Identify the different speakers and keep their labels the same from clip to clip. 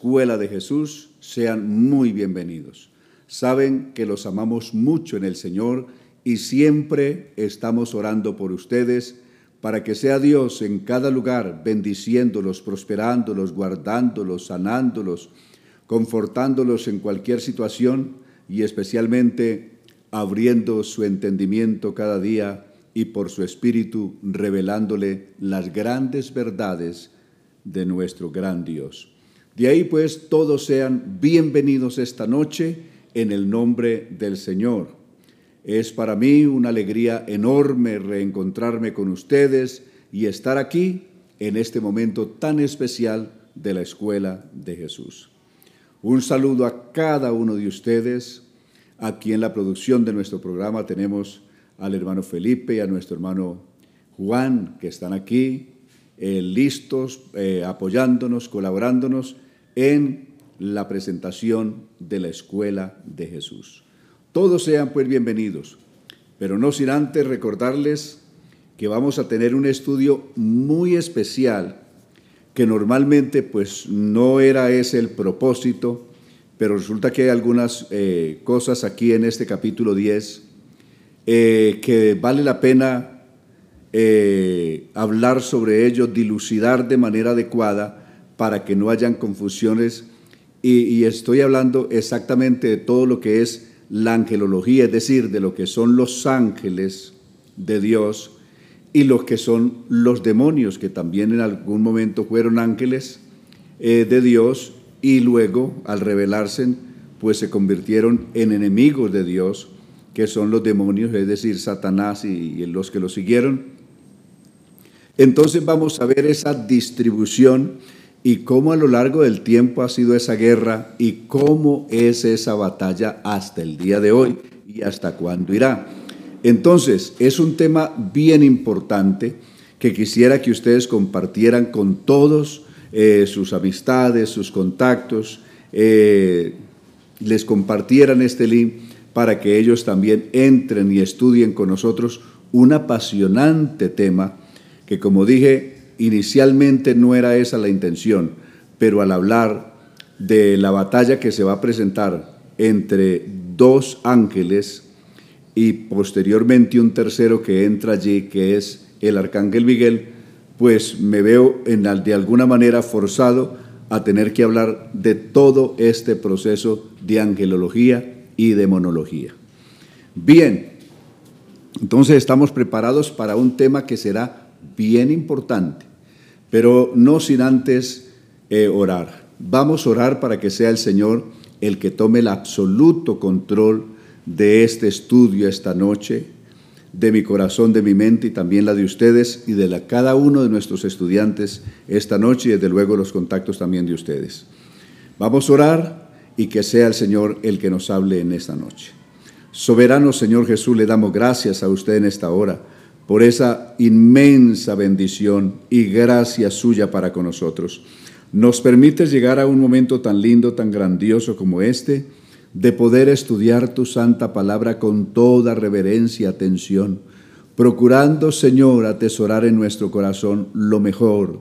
Speaker 1: Escuela de Jesús, sean muy bienvenidos. Saben que los amamos mucho en el Señor y siempre estamos orando por ustedes para que sea Dios en cada lugar bendiciéndolos, prosperándolos, guardándolos, sanándolos, confortándolos en cualquier situación y especialmente abriendo su entendimiento cada día y por su espíritu revelándole las grandes verdades de nuestro gran Dios. De ahí pues todos sean bienvenidos esta noche en el nombre del Señor. Es para mí una alegría enorme reencontrarme con ustedes y estar aquí en este momento tan especial de la Escuela de Jesús. Un saludo a cada uno de ustedes. Aquí en la producción de nuestro programa tenemos al hermano Felipe y a nuestro hermano Juan, que están aquí eh, listos, eh, apoyándonos, colaborándonos en la presentación de la escuela de Jesús. Todos sean pues bienvenidos, pero no sin antes recordarles que vamos a tener un estudio muy especial que normalmente pues no era ese el propósito, pero resulta que hay algunas eh, cosas aquí en este capítulo 10 que vale la pena eh, hablar sobre ello, dilucidar de manera adecuada para que no hayan confusiones. Y, estoy hablando exactamente de todo lo que es la angelología, es decir, de lo que son los ángeles de Dios y los que son los demonios, que también en algún momento fueron ángeles eh, de Dios y luego al revelarse pues se convirtieron en enemigos de Dios, que son los demonios, es decir, Satanás y los que lo siguieron. Entonces vamos a ver esa distribución y cómo a lo largo del tiempo ha sido esa guerra y cómo es esa batalla hasta el día de hoy y hasta cuándo irá. Entonces, es un tema bien importante que quisiera que ustedes compartieran con todos eh, sus amistades, sus contactos, eh, les compartieran este link para que ellos también entren y estudien con nosotros un apasionante tema que como dije, inicialmente no era esa la intención, pero al hablar de la batalla que se va a presentar entre dos ángeles y posteriormente un tercero que entra allí, que es el arcángel Miguel, pues me veo de alguna manera forzado a tener que hablar de todo este proceso de angelología y demonología. Bien, entonces estamos preparados para un tema que será bien importante, pero no sin antes eh, orar. Vamos a orar para que sea el Señor el que tome el absoluto control de este estudio esta noche, de mi corazón, de mi mente y también la de ustedes y de la, cada uno de nuestros estudiantes esta noche y desde luego los contactos también de ustedes. Vamos a orar y que sea el Señor el que nos hable en esta noche. Soberano Señor Jesús, le damos gracias a usted en esta hora por esa inmensa bendición y gracia suya para con nosotros. Nos permite llegar a un momento tan lindo, tan grandioso como este, de poder estudiar tu santa palabra con toda reverencia y atención, procurando, Señor, atesorar en nuestro corazón lo mejor,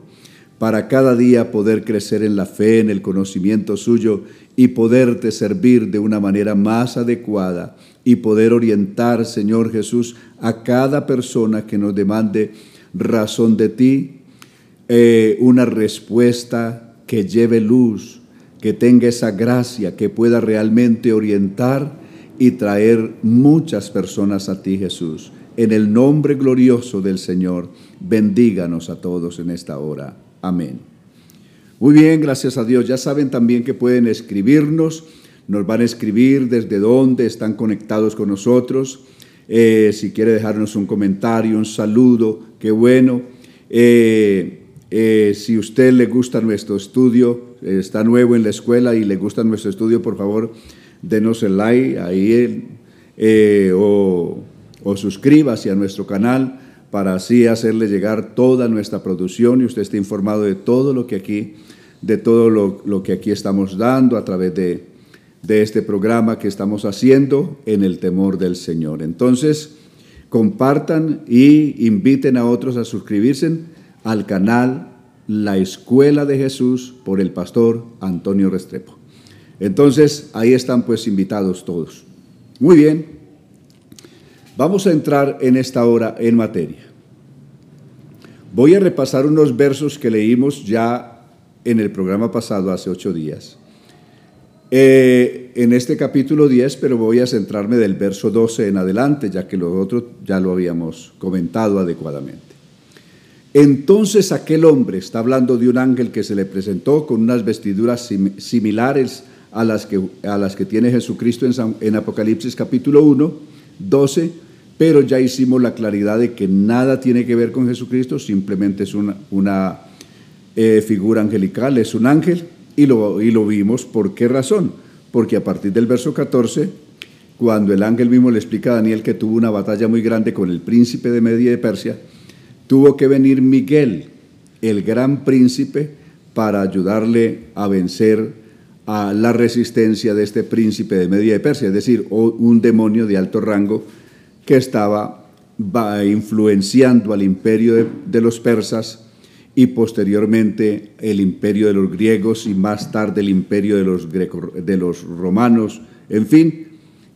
Speaker 1: para cada día poder crecer en la fe, en el conocimiento suyo y poderte servir de una manera más adecuada y poder orientar, Señor Jesús, a cada persona que nos demande razón de ti, eh, una respuesta que lleve luz, que tenga esa gracia, que pueda realmente orientar y traer muchas personas a ti, Jesús. En el nombre glorioso del Señor, bendíganos a todos en esta hora. Amén. Muy bien, gracias a Dios. Ya saben también que pueden escribirnos, nos van a escribir desde dónde están conectados con nosotros. Eh, si quiere dejarnos un comentario, un saludo, qué bueno. Eh, eh, si usted le gusta nuestro estudio, está nuevo en la escuela y le gusta nuestro estudio, por favor, denos el like ahí o, o suscríbase a nuestro canal para así hacerle llegar toda nuestra producción y usted esté informado de todo lo que aquí, de todo lo que aquí estamos dando a través de, de este programa que estamos haciendo en el temor del Señor. Entonces, compartan y inviten a otros a suscribirse al canal La Escuela de Jesús por el pastor Antonio Restrepo. Entonces, ahí están pues invitados todos. Muy bien, vamos a entrar en esta hora en materia. Voy a repasar unos versos que leímos ya en el programa pasado, hace ocho días. Eh, en este capítulo 10, pero voy a centrarme del verso 12 en adelante, ya que lo otro ya lo habíamos comentado adecuadamente. Entonces aquel hombre, está hablando de un ángel que se le presentó con unas vestiduras similares a las que, a las que tiene Jesucristo en, Apocalipsis capítulo 1, 12, pero ya hicimos la claridad de que nada tiene que ver con Jesucristo, simplemente es una, una eh, figura angelical, es un ángel, y lo, y lo vimos por qué razón. Porque a partir del verso 14, cuando el ángel mismo le explica a Daniel que tuvo una batalla muy grande con el príncipe de Media de Persia, tuvo que venir Miguel, el gran príncipe, para ayudarle a vencer a la resistencia de este príncipe de Media de Persia, es decir, un demonio de alto rango que estaba influenciando al imperio de los persas y posteriormente el imperio de los griegos y más tarde el imperio de los, de los romanos, en fin,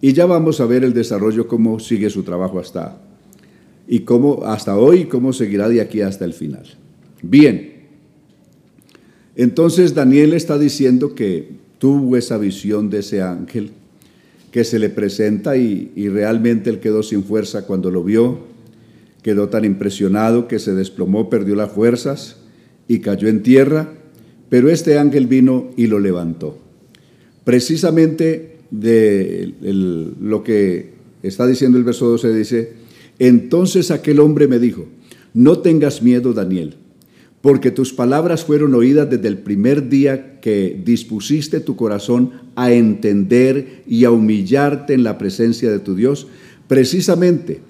Speaker 1: y ya vamos a ver el desarrollo, cómo sigue su trabajo hasta, y cómo, hasta hoy, cómo seguirá de aquí hasta el final. Bien, entonces Daniel está diciendo que tuvo esa visión de ese ángel que se le presenta y, y realmente él quedó sin fuerza cuando lo vio Quedó tan impresionado que se desplomó, perdió las fuerzas y cayó en tierra, pero este ángel vino y lo levantó. Precisamente de lo que está diciendo el verso 12 dice, entonces aquel hombre me dijo, no tengas miedo, Daniel, porque tus palabras fueron oídas desde el primer día que dispusiste tu corazón a entender y a humillarte en la presencia de tu Dios. Precisamente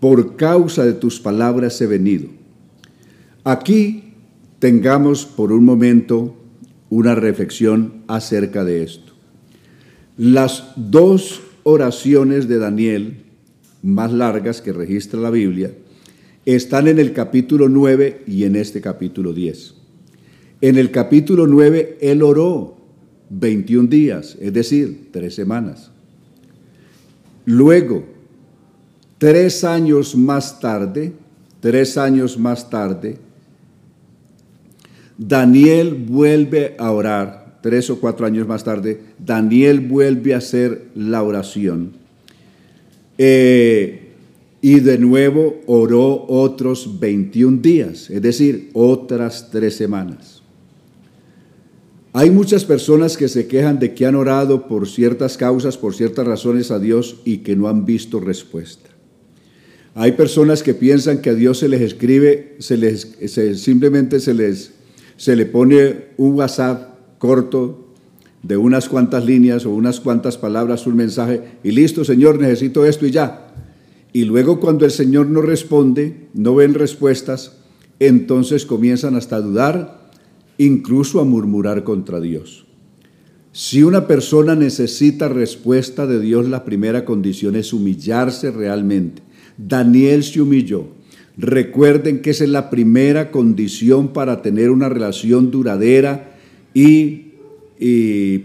Speaker 1: por causa de tus palabras he venido. Aquí tengamos por un momento una reflexión acerca de esto. Las dos oraciones de Daniel más largas que registra la Biblia están en el capítulo 9 y en este capítulo 10. En el capítulo 9 él oró 21 días, es decir, tres semanas. Luego, Tres años más tarde, tres años más tarde, Daniel vuelve a orar, tres o cuatro años más tarde, Daniel vuelve a hacer la oración. Eh, y de nuevo oró otros 21 días, es decir, otras tres semanas. Hay muchas personas que se quejan de que han orado por ciertas causas, por ciertas razones a Dios y que no han visto respuesta. Hay personas que piensan que a Dios se les escribe, se les, simplemente se les se le pone un WhatsApp corto de unas cuantas líneas o unas cuantas palabras, un mensaje, y listo, Señor, necesito esto y ya. Y luego cuando el Señor no responde, no ven respuestas, entonces comienzan hasta a dudar, incluso a murmurar contra Dios. Si una persona necesita respuesta de Dios, la primera condición es humillarse realmente Daniel se humilló. Recuerden que esa es la primera condición para tener una relación duradera y,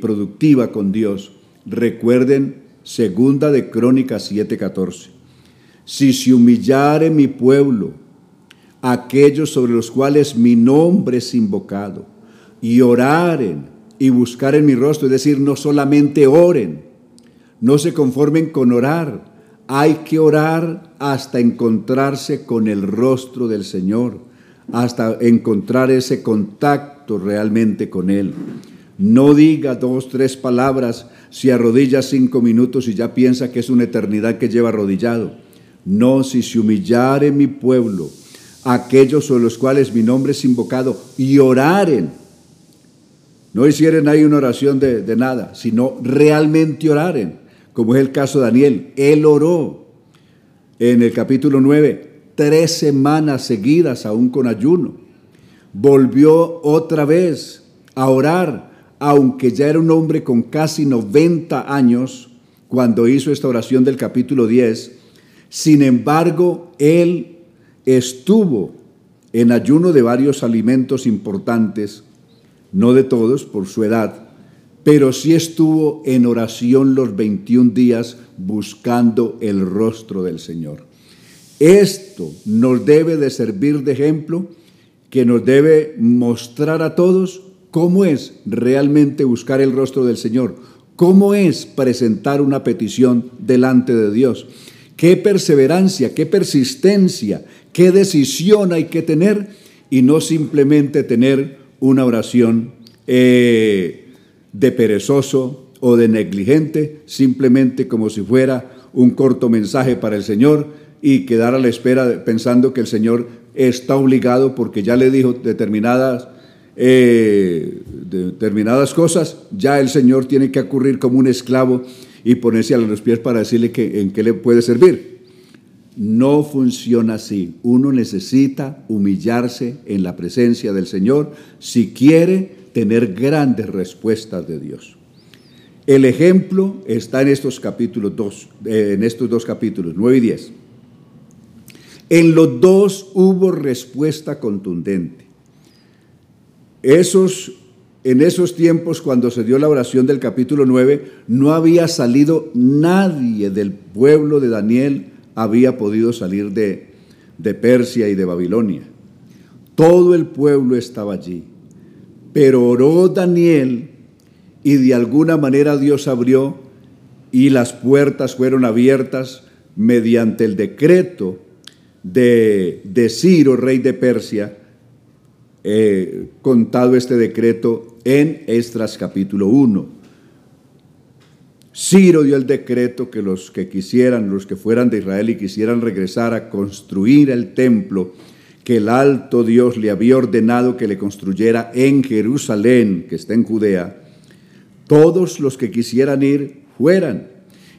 Speaker 1: productiva con Dios. Recuerden segunda de Crónicas 7:14. Si se humillare mi pueblo, aquellos sobre los cuales mi nombre es invocado, y oraren y buscaren mi rostro, es decir, no solamente oren, no se conformen con orar, hay que orar hasta encontrarse con el rostro del Señor, hasta encontrar ese contacto realmente con Él. No diga dos, tres palabras, si arrodilla cinco minutos y ya piensa que es una eternidad que lleva arrodillado. No, si se humillare mi pueblo, aquellos sobre los cuales mi nombre es invocado, y oraren. No hicieran ahí una oración de, de nada, sino realmente oraren como es el caso de Daniel. Él oró en el capítulo 9 tres semanas seguidas, aún con ayuno. Volvió otra vez a orar, aunque ya era un hombre con casi 90 años cuando hizo esta oración del capítulo 10. Sin embargo, él estuvo en ayuno de varios alimentos importantes, no de todos por su edad, pero sí estuvo en oración los 21 días buscando el rostro del Señor. Esto nos debe de servir de ejemplo, que nos debe mostrar a todos cómo es realmente buscar el rostro del Señor, cómo es presentar una petición delante de Dios, qué perseverancia, qué persistencia, qué decisión hay que tener y no simplemente tener una oración eh, de perezoso o de negligente, simplemente como si fuera un corto mensaje para el Señor y quedar a la espera pensando que el Señor está obligado porque ya le dijo determinadas, eh, determinadas cosas, ya el Señor tiene que ocurrir como un esclavo y ponerse a los pies para decirle que, en qué le puede servir. No funciona así. Uno necesita humillarse en la presencia del Señor si quiere tener grandes respuestas de Dios. El ejemplo está en estos capítulos dos, eh, en estos dos capítulos, 9 y 10. En los dos hubo respuesta contundente. Esos, en esos tiempos, cuando se dio la oración del capítulo 9, no había salido nadie del pueblo de Daniel, había podido salir de, de Persia y de Babilonia. Todo el pueblo estaba allí. Pero oró Daniel y de alguna manera Dios abrió y las puertas fueron abiertas mediante el decreto de, de Ciro, rey de Persia, eh, contado este decreto en Estras capítulo 1. Ciro dio el decreto que los que quisieran, los que fueran de Israel y quisieran regresar a construir el templo que el alto Dios le había ordenado que le construyera en Jerusalén, que está en Judea, todos los que quisieran ir fueran,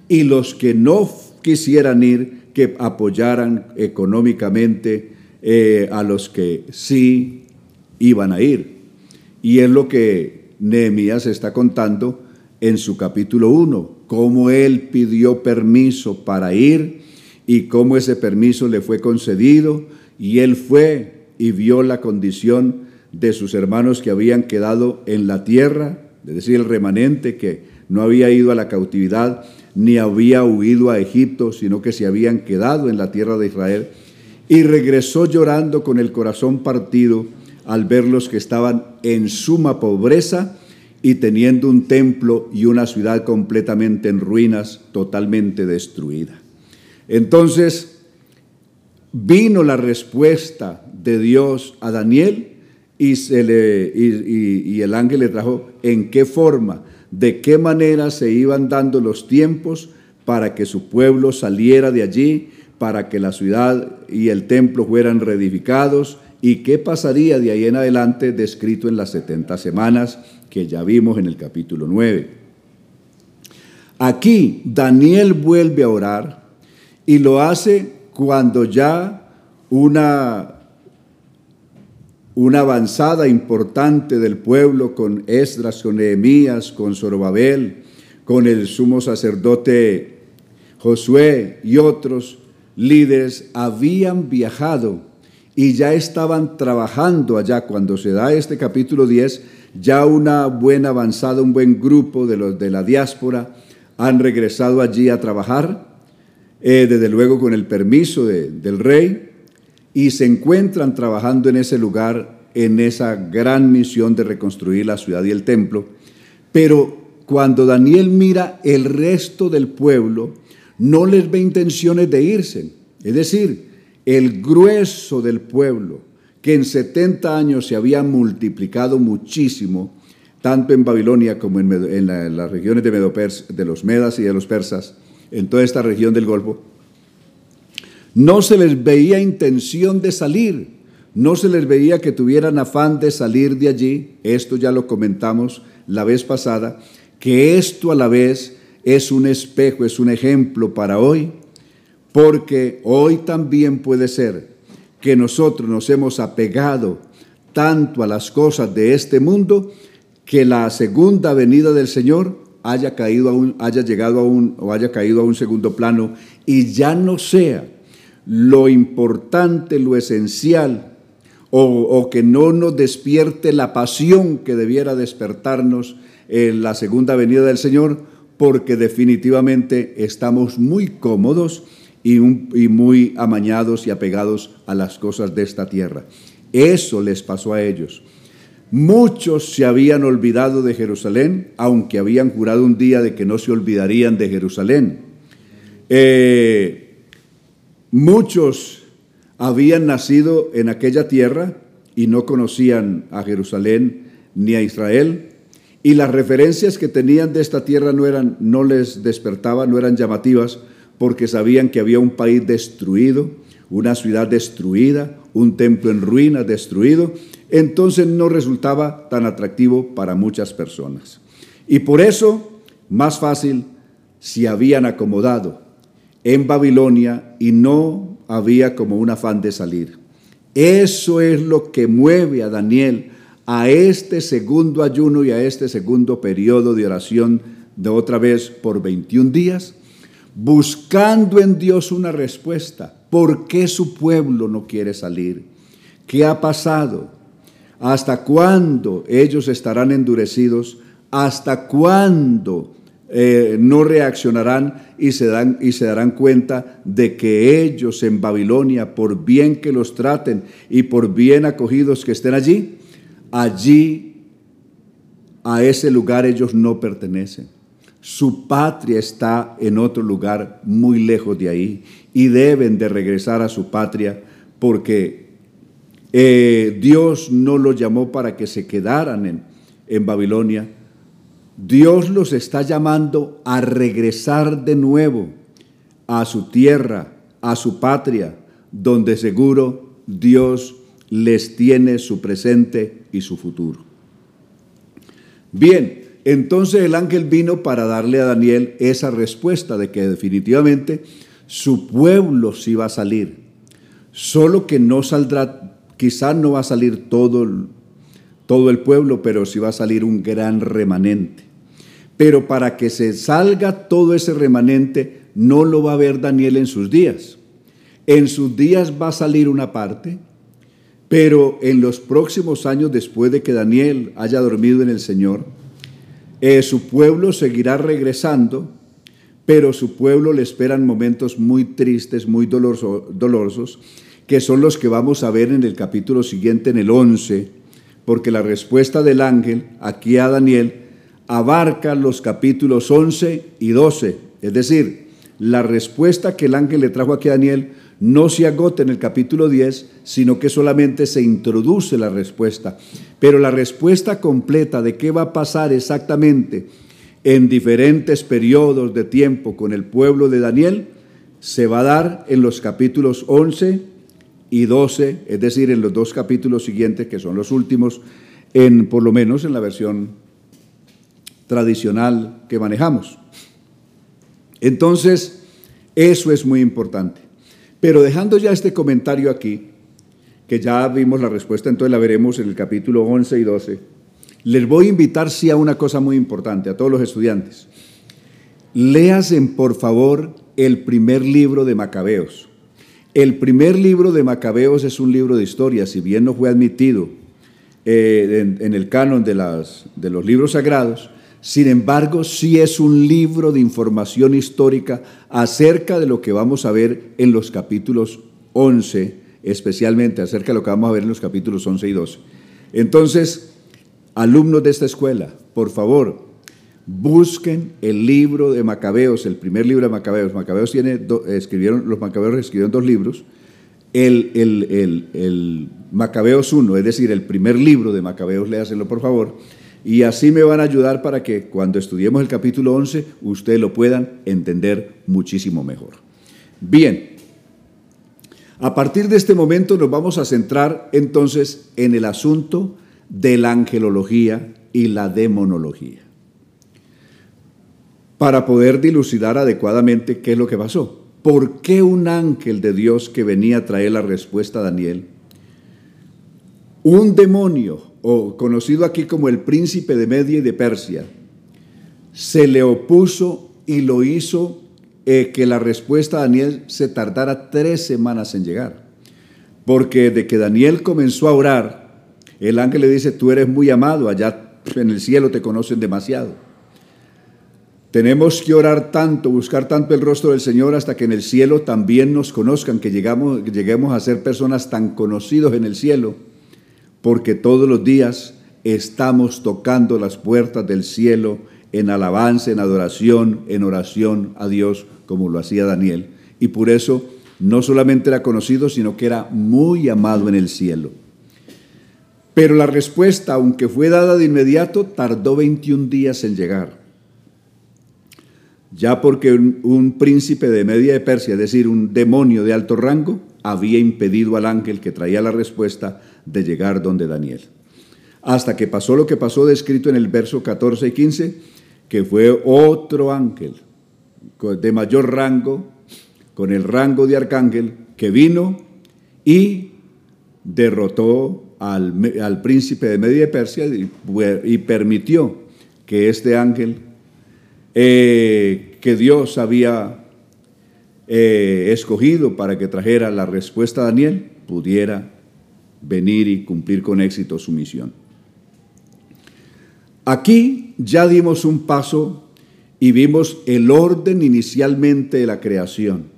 Speaker 1: y los que no quisieran ir, que apoyaran económicamente eh, a los que sí iban a ir. Y es lo que Nehemías está contando en su capítulo 1, cómo él pidió permiso para ir y cómo ese permiso le fue concedido, y él fue y vio la condición de sus hermanos que habían quedado en la tierra, es decir, el remanente que no había ido a la cautividad ni había huido a Egipto, sino que se habían quedado en la tierra de Israel, y regresó llorando con el corazón partido al ver los que estaban en suma pobreza y teniendo un templo y una ciudad completamente en ruinas, totalmente destruida. Entonces vino la respuesta de Dios a Daniel y, se le, y, el ángel le trajo en qué forma, de qué manera se iban dando los tiempos para que su pueblo saliera de allí, para que la ciudad y el templo fueran reedificados y qué pasaría de ahí en adelante descrito en las 70 semanas que ya vimos en el capítulo 9. Aquí Daniel vuelve a orar y lo hace cuando ya una una avanzada importante del pueblo con Esdras, con Nehemías, con Zorobabel, con el sumo sacerdote Josué y otros líderes habían viajado y ya estaban trabajando allá. Cuando se da este capítulo 10, ya una buena avanzada, un buen grupo de los de la diáspora han regresado allí a trabajar, eh, desde luego con el permiso del rey y se encuentran trabajando en ese lugar, en esa gran misión de reconstruir la ciudad y el templo. Pero cuando Daniel mira el resto del pueblo, no les ve intenciones de irse. Es decir, el grueso del pueblo, que en 70 años se había multiplicado muchísimo, tanto en Babilonia como en, las regiones de, de los Medas y de los Persas, en toda esta región del Golfo, no se les veía intención de salir, no se les veía que tuvieran afán de salir de allí. Esto ya lo comentamos la vez pasada, que esto a la vez es un espejo, es un ejemplo para hoy, porque hoy también puede ser que nosotros nos hemos apegado tanto a las cosas de este mundo que la segunda venida del Señor haya caído a un, haya llegado a un o haya caído a un segundo plano y ya no sea lo importante, lo esencial, o, que no nos despierte la pasión que debiera despertarnos en la segunda venida del Señor, porque definitivamente estamos muy cómodos y, y muy amañados y apegados a las cosas de esta tierra. Eso les pasó a ellos. Muchos se habían olvidado de Jerusalén, aunque habían jurado un día de que no se olvidarían de Jerusalén. Eh, muchos habían nacido en aquella tierra y no conocían a Jerusalén ni a Israel. Y las referencias que tenían de esta tierra no, eran, no les despertaban, no eran llamativas, porque sabían que había un país destruido, una ciudad destruida, un templo en ruinas destruido, entonces no resultaba tan atractivo para muchas personas. Y por eso, más fácil, se habían acomodado en Babilonia y no había como un afán de salir. Eso es lo que mueve a Daniel a este segundo ayuno y a este segundo periodo de oración de otra vez por 21 días, buscando en Dios una respuesta. ¿Por qué su pueblo no quiere salir? ¿Qué ha pasado? ¿Hasta cuándo ellos estarán endurecidos? ¿Hasta cuándo eh, no reaccionarán y se, dan, y se darán cuenta de que ellos en Babilonia, por bien que los traten y por bien acogidos que estén allí, allí a ese lugar ellos no pertenecen. Su patria está en otro lugar muy lejos de ahí y deben de regresar a su patria porque eh, Dios no los llamó para que se quedaran en, en Babilonia. Dios los está llamando a regresar de nuevo a su tierra, a su patria, donde seguro Dios les tiene su presente y su futuro. Bien, entonces el ángel vino para darle a Daniel esa respuesta de que definitivamente su pueblo sí va a salir, solo que no saldrá Quizás no va a salir todo, todo el pueblo, pero sí va a salir un gran remanente. Pero para que se salga todo ese remanente, no lo va a ver Daniel en sus días. En sus días va a salir una parte, pero en los próximos años después de que Daniel haya dormido en el Señor, eh, su pueblo seguirá regresando, pero su pueblo le esperan momentos muy tristes, muy dolorosos, que son los que vamos a ver en el capítulo siguiente, en el 11, porque la respuesta del ángel aquí a Daniel abarca los capítulos 11 y 12. Es decir, la respuesta que el ángel le trajo aquí a Daniel no se agota en el capítulo 10, sino que solamente se introduce la respuesta. Pero la respuesta completa de qué va a pasar exactamente en diferentes periodos de tiempo con el pueblo de Daniel se va a dar en los capítulos 11 y 12, es decir, en los dos capítulos siguientes, que son los últimos, en, por lo menos en la versión tradicional que manejamos. Entonces, eso es muy importante. Pero dejando ya este comentario aquí, que ya vimos la respuesta, entonces la veremos en el capítulo 11 y 12, les voy a invitar sí a una cosa muy importante, a todos los estudiantes. Léasen, por favor, el primer libro de Macabeos. El primer libro de Macabeos es un libro de historia, si bien no fue admitido eh, en, el canon de, de los libros sagrados, sin embargo sí es un libro de información histórica acerca de lo que vamos a ver en los capítulos 11, especialmente acerca de lo que vamos a ver en los capítulos 11 y 12. Entonces, alumnos de esta escuela, por favor, Busquen el libro de Macabeos, el primer libro de Macabeos. Macabeos tiene, escribieron, los Macabeos escribieron dos libros. El, el, Macabeos 1, es decir, el primer libro de Macabeos, léaselo por favor. Y así me van a ayudar para que cuando estudiemos el capítulo 11, ustedes lo puedan entender muchísimo mejor. Bien, a partir de este momento nos vamos a centrar entonces en el asunto de la angelología y la demonología para poder dilucidar adecuadamente qué es lo que pasó. ¿Por qué un ángel de Dios que venía a traer la respuesta a Daniel, un demonio, o conocido aquí como el príncipe de Media y de Persia, se le opuso y lo hizo eh, que la respuesta a Daniel se tardara tres semanas en llegar? Porque de que Daniel comenzó a orar, el ángel le dice, tú eres muy amado, allá en el cielo te conocen demasiado. Tenemos que orar tanto, buscar tanto el rostro del Señor hasta que en el cielo también nos conozcan, que lleguemos a ser personas tan conocidos en el cielo, porque todos los días estamos tocando las puertas del cielo en alabanza, en adoración, en oración a Dios, como lo hacía Daniel. Y por eso no solamente era conocido, sino que era muy amado en el cielo. Pero la respuesta, aunque fue dada de inmediato, tardó 21 días en llegar ya porque un, príncipe de Media de Persia, es decir, un demonio de alto rango, había impedido al ángel que traía la respuesta de llegar donde Daniel. Hasta que pasó lo que pasó descrito en el verso 14 y 15, que fue otro ángel de mayor rango, con el rango de arcángel, que vino y derrotó al, príncipe de Media de Persia y permitió que este ángel eh, que Dios había eh, escogido para que trajera la respuesta a Daniel, pudiera venir y cumplir con éxito su misión. Aquí ya dimos un paso y vimos el orden inicialmente de la creación.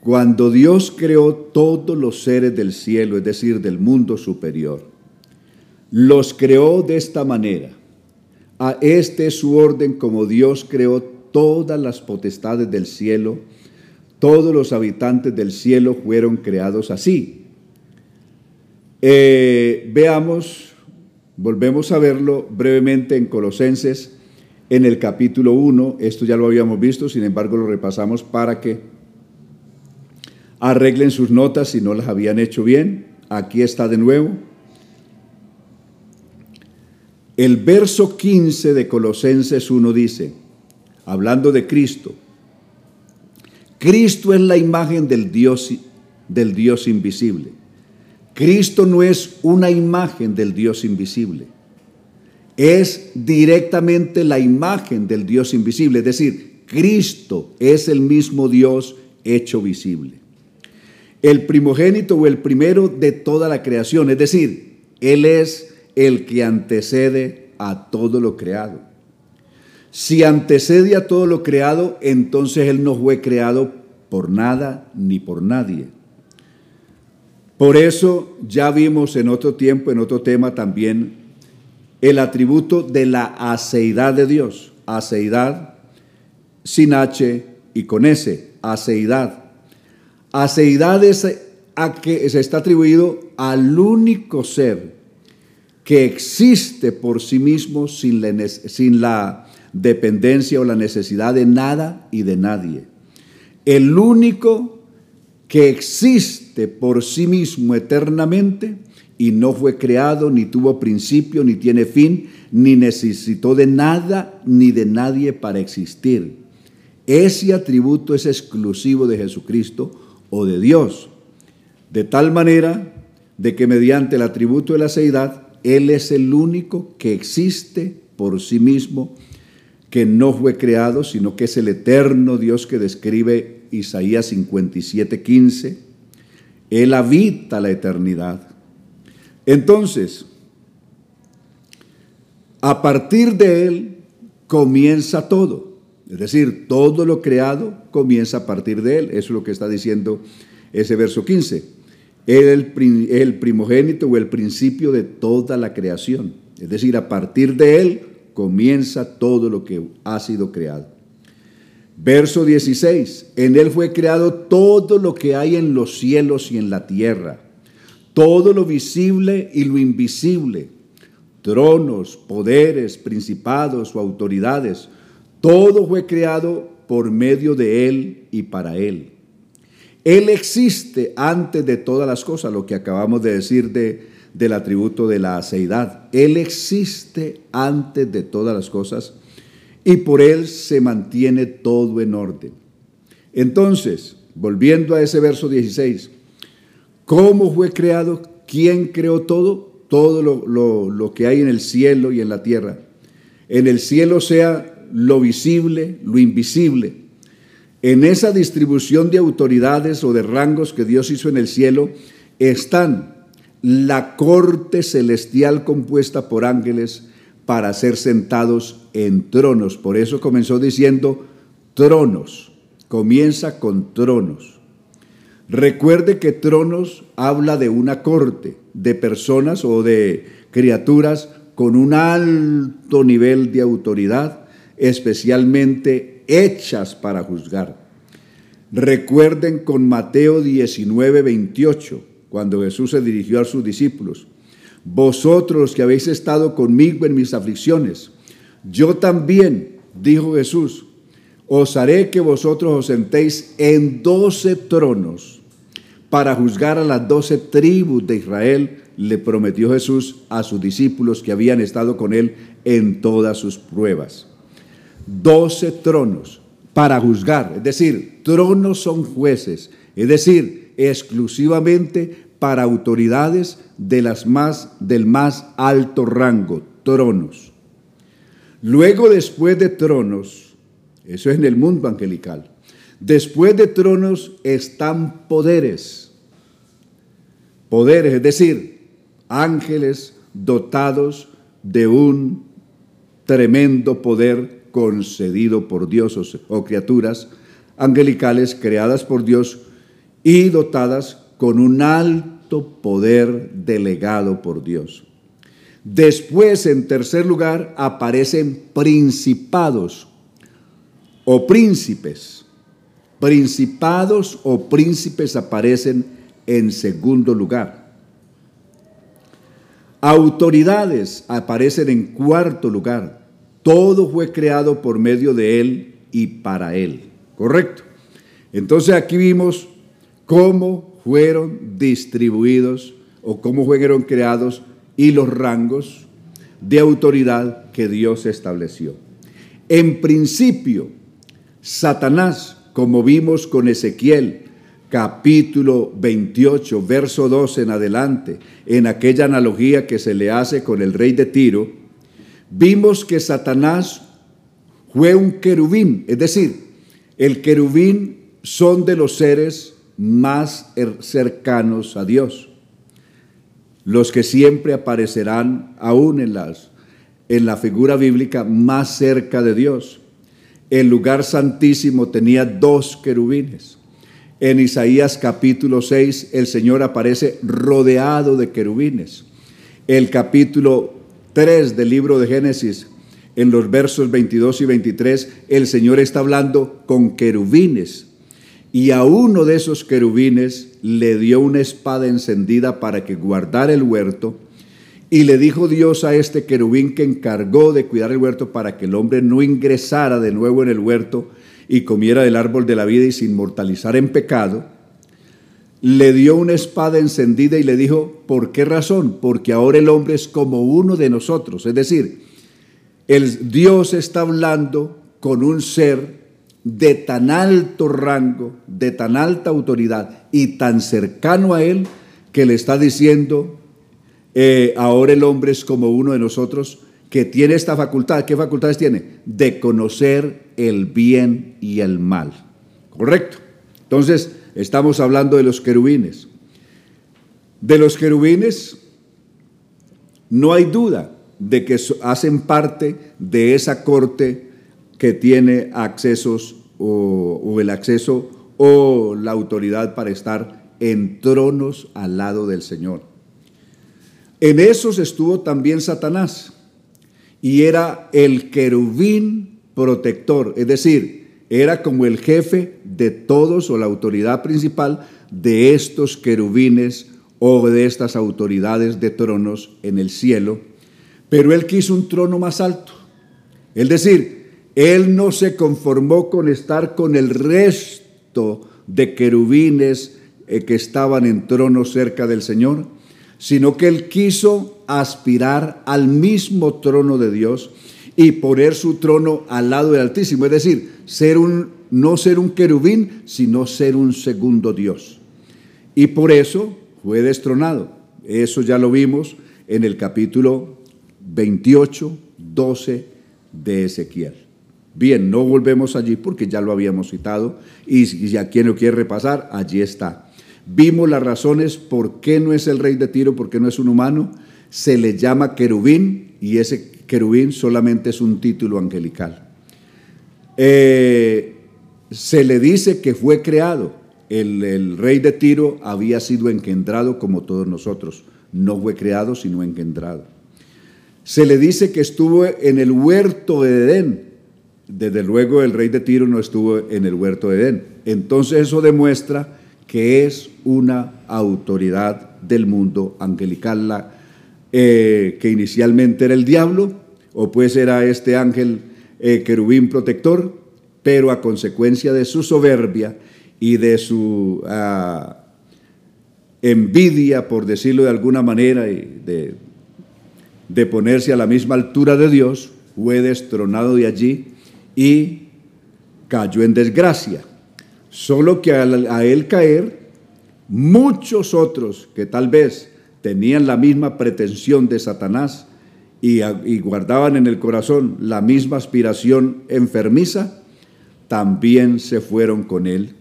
Speaker 1: Cuando Dios creó todos los seres del cielo, es decir, del mundo superior, los creó de esta manera. A este es su orden como Dios creó todas las potestades del cielo. Todos los habitantes del cielo fueron creados así. Eh, veamos, volvemos a verlo brevemente en Colosenses, en el capítulo 1. Esto ya lo habíamos visto, sin embargo lo repasamos para que arreglen sus notas si no las habían hecho bien. Aquí está de nuevo. El verso 15 de Colosenses 1 dice, hablando de Cristo, Cristo es la imagen del Dios, del Dios invisible. Cristo no es una imagen del Dios invisible, es directamente la imagen del Dios invisible, es decir, Cristo es el mismo Dios hecho visible. El primogénito o el primero de toda la creación, es decir, Él es el que antecede a todo lo creado. Si antecede a todo lo creado, entonces Él no fue creado por nada ni por nadie. Por eso ya vimos en otro tiempo, en otro tema también, el atributo de la aceidad de Dios. Aceidad sin H y con S, aceidad. Aceidad es a que se está atribuido al único ser que existe por sí mismo sin la, dependencia o la necesidad de nada y de nadie. El único que existe por sí mismo eternamente y no fue creado, ni tuvo principio, ni tiene fin, ni necesitó de nada ni de nadie para existir. Ese atributo es exclusivo de Jesucristo o de Dios, de tal manera de que mediante el atributo de la seidad él es el único que existe por sí mismo, que no fue creado, sino que es el eterno Dios que describe Isaías 57, 15. Él habita la eternidad. Entonces, a partir de Él comienza todo. Es decir, todo lo creado comienza a partir de Él. Eso es lo que está diciendo ese verso 15 el, el primogénito o el principio de toda la creación. Es decir, a partir de él comienza todo lo que ha sido creado. Verso 16, en él fue creado todo lo que hay en los cielos y en la tierra, todo lo visible y lo invisible, tronos, poderes, principados o autoridades, todo fue creado por medio de él y para él. Él existe antes de todas las cosas, lo que acabamos de decir de, del atributo de la aceidad. Él existe antes de todas las cosas y por Él se mantiene todo en orden. Entonces, volviendo a ese verso 16, ¿cómo fue creado? ¿Quién creó todo? Todo lo, lo que hay en el cielo y en la tierra. En el cielo sea lo visible, lo invisible En esa distribución de autoridades o de rangos que Dios hizo en el cielo están la corte celestial compuesta por ángeles para ser sentados en tronos. Por eso comenzó diciendo tronos. Comienza con tronos. Recuerde que tronos habla de una corte, de personas o de criaturas con un alto nivel de autoridad, especialmente hechas para juzgar. Recuerden con Mateo 19, 28, cuando Jesús se dirigió a sus discípulos, vosotros que habéis estado conmigo en mis aflicciones, yo también, dijo Jesús, os haré que vosotros os sentéis en doce tronos para juzgar a las doce tribus de Israel, le prometió Jesús a sus discípulos que habían estado con él en todas sus pruebas. Doce tronos para juzgar, es decir, tronos son jueces, es decir, exclusivamente para autoridades de las más, del más alto rango, tronos. Luego, después de tronos, eso es en el mundo angelical, después de tronos están poderes. Poderes, es decir, ángeles dotados de un tremendo poder concedido por Dios o, criaturas angelicales creadas por Dios y dotadas con un alto poder delegado por Dios. Después, en tercer lugar, aparecen principados o príncipes. Principados o príncipes aparecen en segundo lugar. Autoridades aparecen en cuarto lugar. Todo fue creado por medio de Él y para Él. ¿Correcto? Entonces aquí vimos cómo fueron distribuidos o cómo fueron creados y los rangos de autoridad que Dios estableció. En principio, Satanás, como vimos con Ezequiel, capítulo 28, verso 12 en adelante, en aquella analogía que se le hace con el rey de Tiro, vimos que Satanás fue un querubín, es decir, el querubín son de los seres más cercanos a Dios, los que siempre aparecerán aún en, las, en la figura bíblica más cerca de Dios. El lugar santísimo tenía dos querubines en Isaías capítulo 6 el Señor aparece rodeado de querubines. El capítulo 3 del libro de Génesis, en los versos 22 y 23, el Señor está hablando con querubines. Y a uno de esos querubines le dio una espada encendida para que guardara el huerto. Y le dijo Dios a este querubín que encargó de cuidar el huerto para que el hombre no ingresara de nuevo en el huerto y comiera del árbol de la vida y se inmortalizara en pecado, le dio una espada encendida y le dijo, ¿por qué razón? Porque ahora el hombre es como uno de nosotros. Es decir, el Dios está hablando con un ser de tan alto rango, de tan alta autoridad y tan cercano a él que le está diciendo, eh, ahora el hombre es como uno de nosotros que tiene esta facultad. ¿Qué facultades tiene? De conocer el bien y el mal. ¿Correcto? Entonces, estamos hablando de los querubines. De los querubines, no hay duda de que hacen parte de esa corte que tiene accesos o, el acceso o la autoridad para estar en tronos al lado del Señor. En esos estuvo también Satanás y era el querubín protector, es decir, era como el jefe de todos o la autoridad principal de estos querubines o de estas autoridades de tronos en el cielo, pero él quiso un trono más alto. Es decir, él no se conformó con estar con el resto de querubines eh, que estaban en trono cerca del Señor, sino que él quiso aspirar al mismo trono de Dios y poner su trono al lado del Altísimo, es decir, ser un, no ser un querubín, sino ser un segundo Dios. Y por eso fue destronado. Eso ya lo vimos en el capítulo 28, 12 de Ezequiel. Bien, no volvemos allí porque ya lo habíamos citado y si a quien lo quiere repasar, allí está. Vimos las razones por qué no es el rey de Tiro, por qué no es un humano. Se le llama querubín y ese querubín solamente es un título angelical. Eh, se le dice que fue creado. El, el, rey de Tiro había sido engendrado como todos nosotros. No fue creado, sino engendrado. Se le dice que estuvo en el huerto de Edén. Desde luego el rey de Tiro no estuvo en el huerto de Edén. Entonces eso demuestra que es una autoridad del mundo angelical, la, eh, que inicialmente era el diablo, o pues era este ángel eh, querubín protector, pero a consecuencia de su soberbia y de su ah, envidia, por decirlo de alguna manera, de, ponerse a la misma altura de Dios, fue destronado de allí y cayó en desgracia. Solo que a él caer, muchos otros que tal vez tenían la misma pretensión de Satanás y, guardaban en el corazón la misma aspiración enfermiza, también se fueron con él.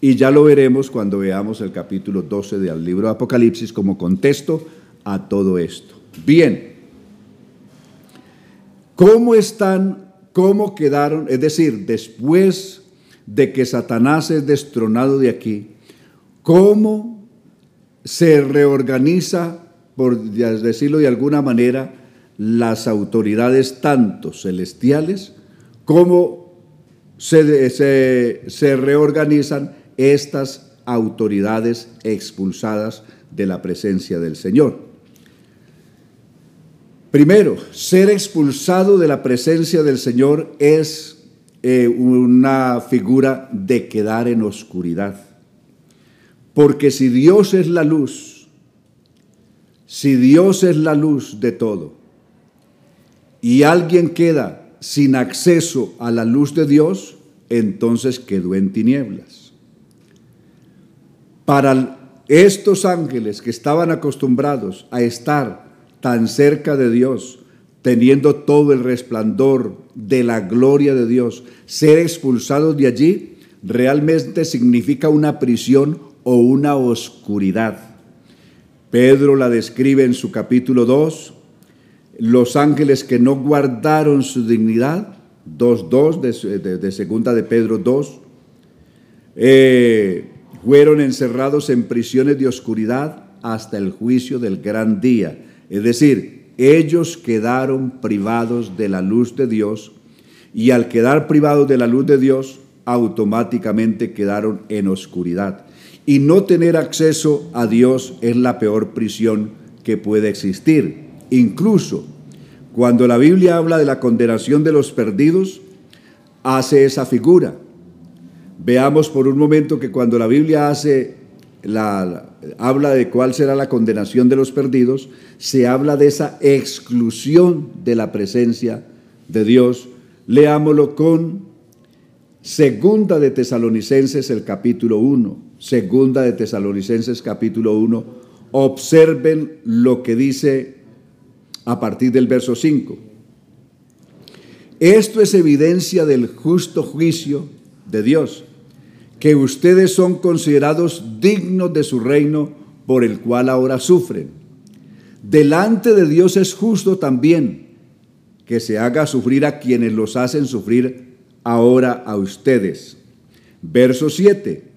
Speaker 1: Y ya lo veremos cuando veamos el capítulo 12 del libro de Apocalipsis como contexto a todo esto. Bien, ¿cómo están, cómo quedaron? Es decir, después de que Satanás es destronado de aquí, ¿cómo se reorganiza, por decirlo de alguna manera, las autoridades tanto celestiales como se, reorganizan estas autoridades expulsadas de la presencia del Señor. Primero, ser expulsado de la presencia del Señor es eh, una figura de quedar en oscuridad. Porque si Dios es la luz, si Dios es la luz de todo, y alguien queda sin acceso a la luz de Dios, entonces quedó en tinieblas. Para estos ángeles que estaban acostumbrados a estar tan cerca de Dios, teniendo todo el resplandor de la gloria de Dios, ser expulsados de allí realmente significa una prisión o una oscuridad. Pedro la describe en su capítulo 2, los ángeles que no guardaron su dignidad, 2.2 de, de, segunda de Pedro 2, eh, fueron encerrados en prisiones de oscuridad hasta el juicio del gran día. Es decir, ellos quedaron privados de la luz de Dios y al quedar privados de la luz de Dios, automáticamente quedaron en oscuridad. Y no tener acceso a Dios es la peor prisión que puede existir. Incluso cuando la Biblia habla de la condenación de los perdidos, hace esa figura. Veamos por un momento que cuando la Biblia hace la, habla de cuál será la condenación de los perdidos, se habla de esa exclusión de la presencia de Dios. Leámoslo con Segunda de Tesalonicenses, el capítulo 1. Segunda de Tesalonicenses, capítulo 1. Observen lo que dice a partir del verso 5. Esto es evidencia del justo juicio de Dios que ustedes son considerados dignos de su reino por el cual ahora sufren. Delante de Dios es justo también que se haga sufrir a quienes los hacen sufrir ahora a ustedes. Verso 7.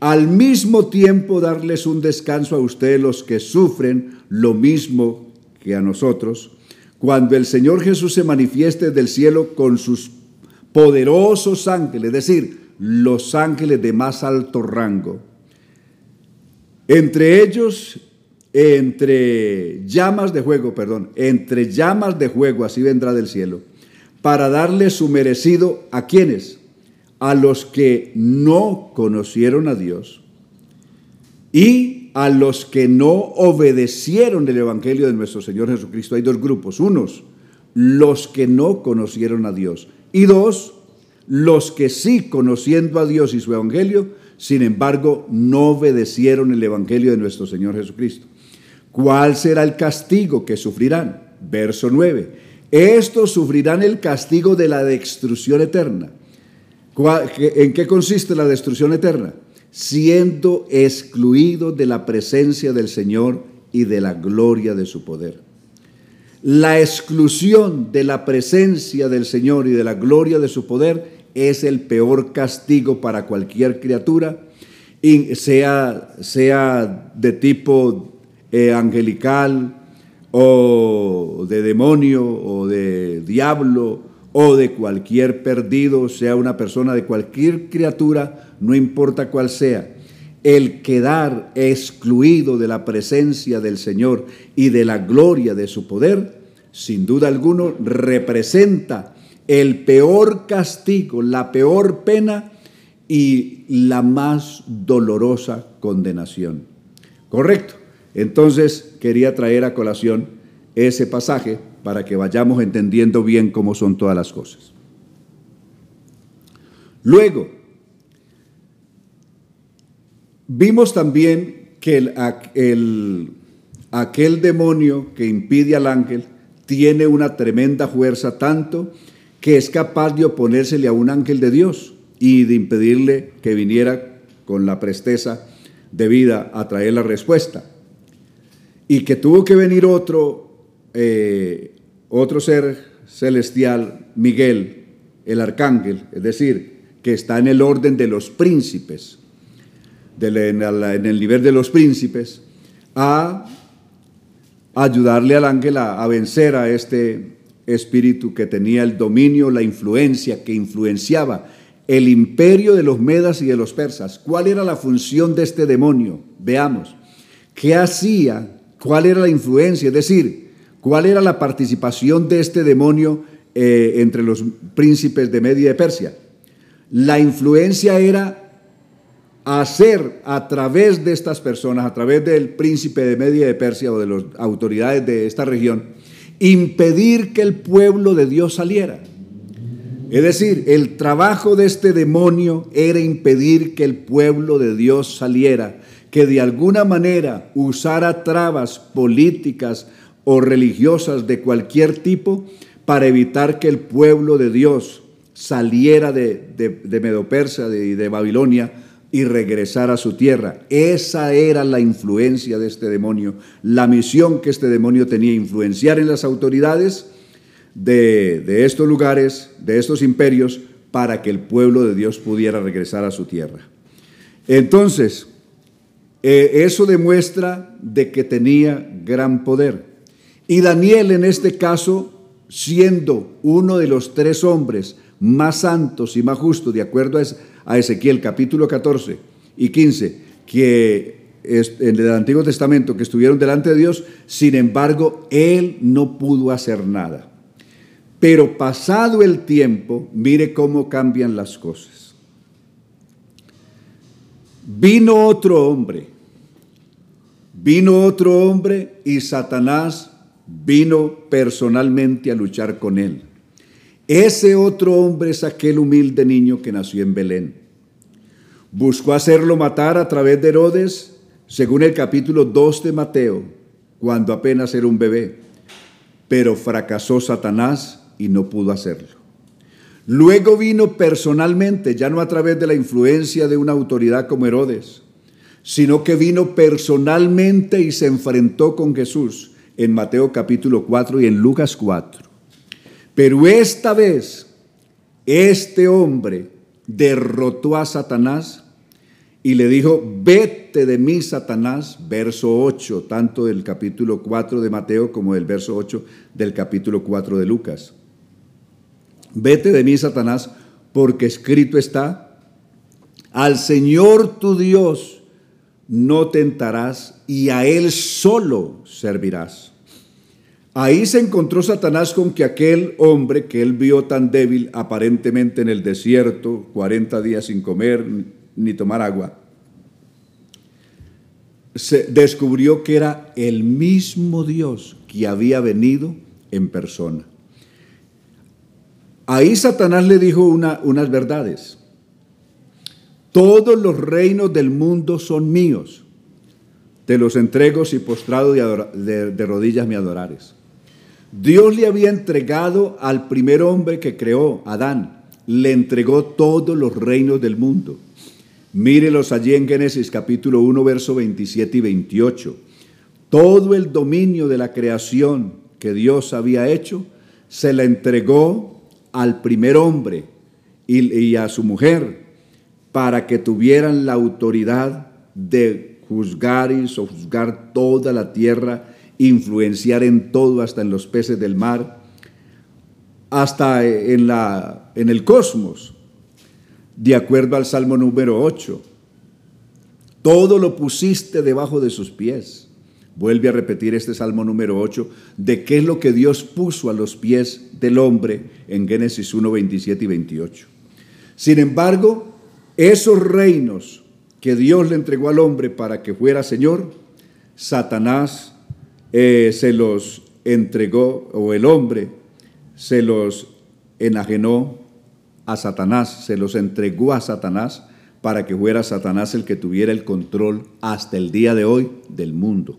Speaker 1: Al mismo tiempo darles un descanso a ustedes los que sufren lo mismo que a nosotros, cuando el Señor Jesús se manifieste del cielo con sus poderosos ángeles, es decir, los ángeles de más alto rango. Entre ellos, entre llamas de fuego, perdón, entre llamas de fuego, así vendrá del cielo, para darle su merecido a quienes, a los que no conocieron a Dios y a los que no obedecieron el Evangelio de nuestro Señor Jesucristo. Hay dos grupos, unos, los que no conocieron a Dios y dos, los que sí, conociendo a Dios y su Evangelio, sin embargo, no obedecieron el Evangelio de nuestro Señor Jesucristo. ¿Cuál será el castigo que sufrirán? Verso 9. estos sufrirán el castigo de la destrucción eterna. ¿En qué consiste la destrucción eterna? Siendo excluidos de la presencia del Señor y de la gloria de su poder. La exclusión de la presencia del Señor y de la gloria de su poder es el peor castigo para cualquier criatura, sea, sea de tipo eh, angelical o de demonio o de diablo o de cualquier perdido, sea una persona de cualquier criatura, no importa cuál sea. El quedar excluido de la presencia del Señor y de la gloria de su poder, sin duda alguno, representa el peor castigo, la peor pena y la más dolorosa condenación. ¿Correcto? Entonces quería traer a colación ese pasaje para que vayamos entendiendo bien cómo son todas las cosas. Luego, vimos también que el, aquel demonio que impide al ángel tiene una tremenda fuerza tanto que es capaz de oponérsele a un ángel de Dios y de impedirle que viniera con la presteza debida a traer la respuesta. Y que tuvo que venir otro, eh, otro ser celestial, Miguel, el arcángel, es decir, que está en el orden de los príncipes, en el nivel de los príncipes, a ayudarle al ángel a vencer a este espíritu que tenía el dominio, la influencia, que influenciaba el imperio de los medas y de los persas. ¿Cuál era la función de este demonio? Veamos. ¿Qué hacía? ¿Cuál era la influencia? Es decir, ¿cuál era la participación de este demonio eh, entre los príncipes de Media de Persia? La influencia era hacer a través de estas personas, a través del príncipe de Media de Persia o de las autoridades de esta región, impedir que el pueblo de Dios saliera. Es decir, el trabajo de este demonio era impedir que el pueblo de Dios saliera, que de alguna manera usara trabas políticas o religiosas de cualquier tipo para evitar que el pueblo de Dios saliera de, de, Medopersa y de Babilonia y regresar a su tierra. Esa era la influencia de este demonio, la misión que este demonio tenía, influenciar en las autoridades de, estos lugares, de estos imperios, para que el pueblo de Dios pudiera regresar a su tierra. Entonces, eh, eso demuestra de que tenía gran poder. Y Daniel en este caso, siendo uno de los tres hombres más santos y más justos, de acuerdo a, Ezequiel capítulo 14 y 15, que en el Antiguo Testamento, que estuvieron delante de Dios, sin embargo, él no pudo hacer nada. Pero pasado el tiempo, mire cómo cambian las cosas. Vino otro hombre, vino otro hombre y Satanás vino personalmente a luchar con él. Ese otro hombre es aquel humilde niño que nació en Belén. Buscó hacerlo matar a través de Herodes, según el capítulo 2 de Mateo, cuando apenas era un bebé, pero fracasó Satanás y no pudo hacerlo. Luego vino personalmente, ya no a través de la influencia de una autoridad como Herodes, sino que vino personalmente y se enfrentó con Jesús en Mateo capítulo 4 y en Lucas 4. Pero esta vez, este hombre derrotó a Satanás y le dijo, vete de mí, Satanás, verso 8, tanto del capítulo 4 de Mateo como del verso 8 del capítulo 4 de Lucas. Vete de mí, Satanás, porque escrito está, al Señor tu Dios no tentarás y a Él solo servirás. Ahí se encontró Satanás con que aquel hombre que él vio tan débil aparentemente en el desierto, 40 días sin comer ni tomar agua, se descubrió que era el mismo Dios que había venido en persona. Ahí Satanás le dijo unas verdades. Todos los reinos del mundo son míos. Te los entrego si postrado de, de rodillas me adorares. Dios le había entregado al primer hombre que creó, Adán, le entregó todos los reinos del mundo. Mírelos allí en Génesis capítulo 1, verso 27 y 28. Todo el dominio de la creación que Dios había hecho se le entregó al primer hombre y, y a su mujer para que tuvieran la autoridad de juzgar y sojuzgar toda la tierra, influenciar en todo, hasta en los peces del mar, hasta en, la, en el cosmos, de acuerdo al Salmo número 8. Todo lo pusiste debajo de sus pies. Vuelve a repetir este Salmo número 8, de qué es lo que Dios puso a los pies del hombre en Génesis 1, 27 y 28. Sin embargo, esos reinos que Dios le entregó al hombre para que fuera Señor, Satanás eh, se los entregó, o el hombre se los enajenó a Satanás, se los entregó a Satanás para que fuera Satanás el que tuviera el control hasta el día de hoy del mundo.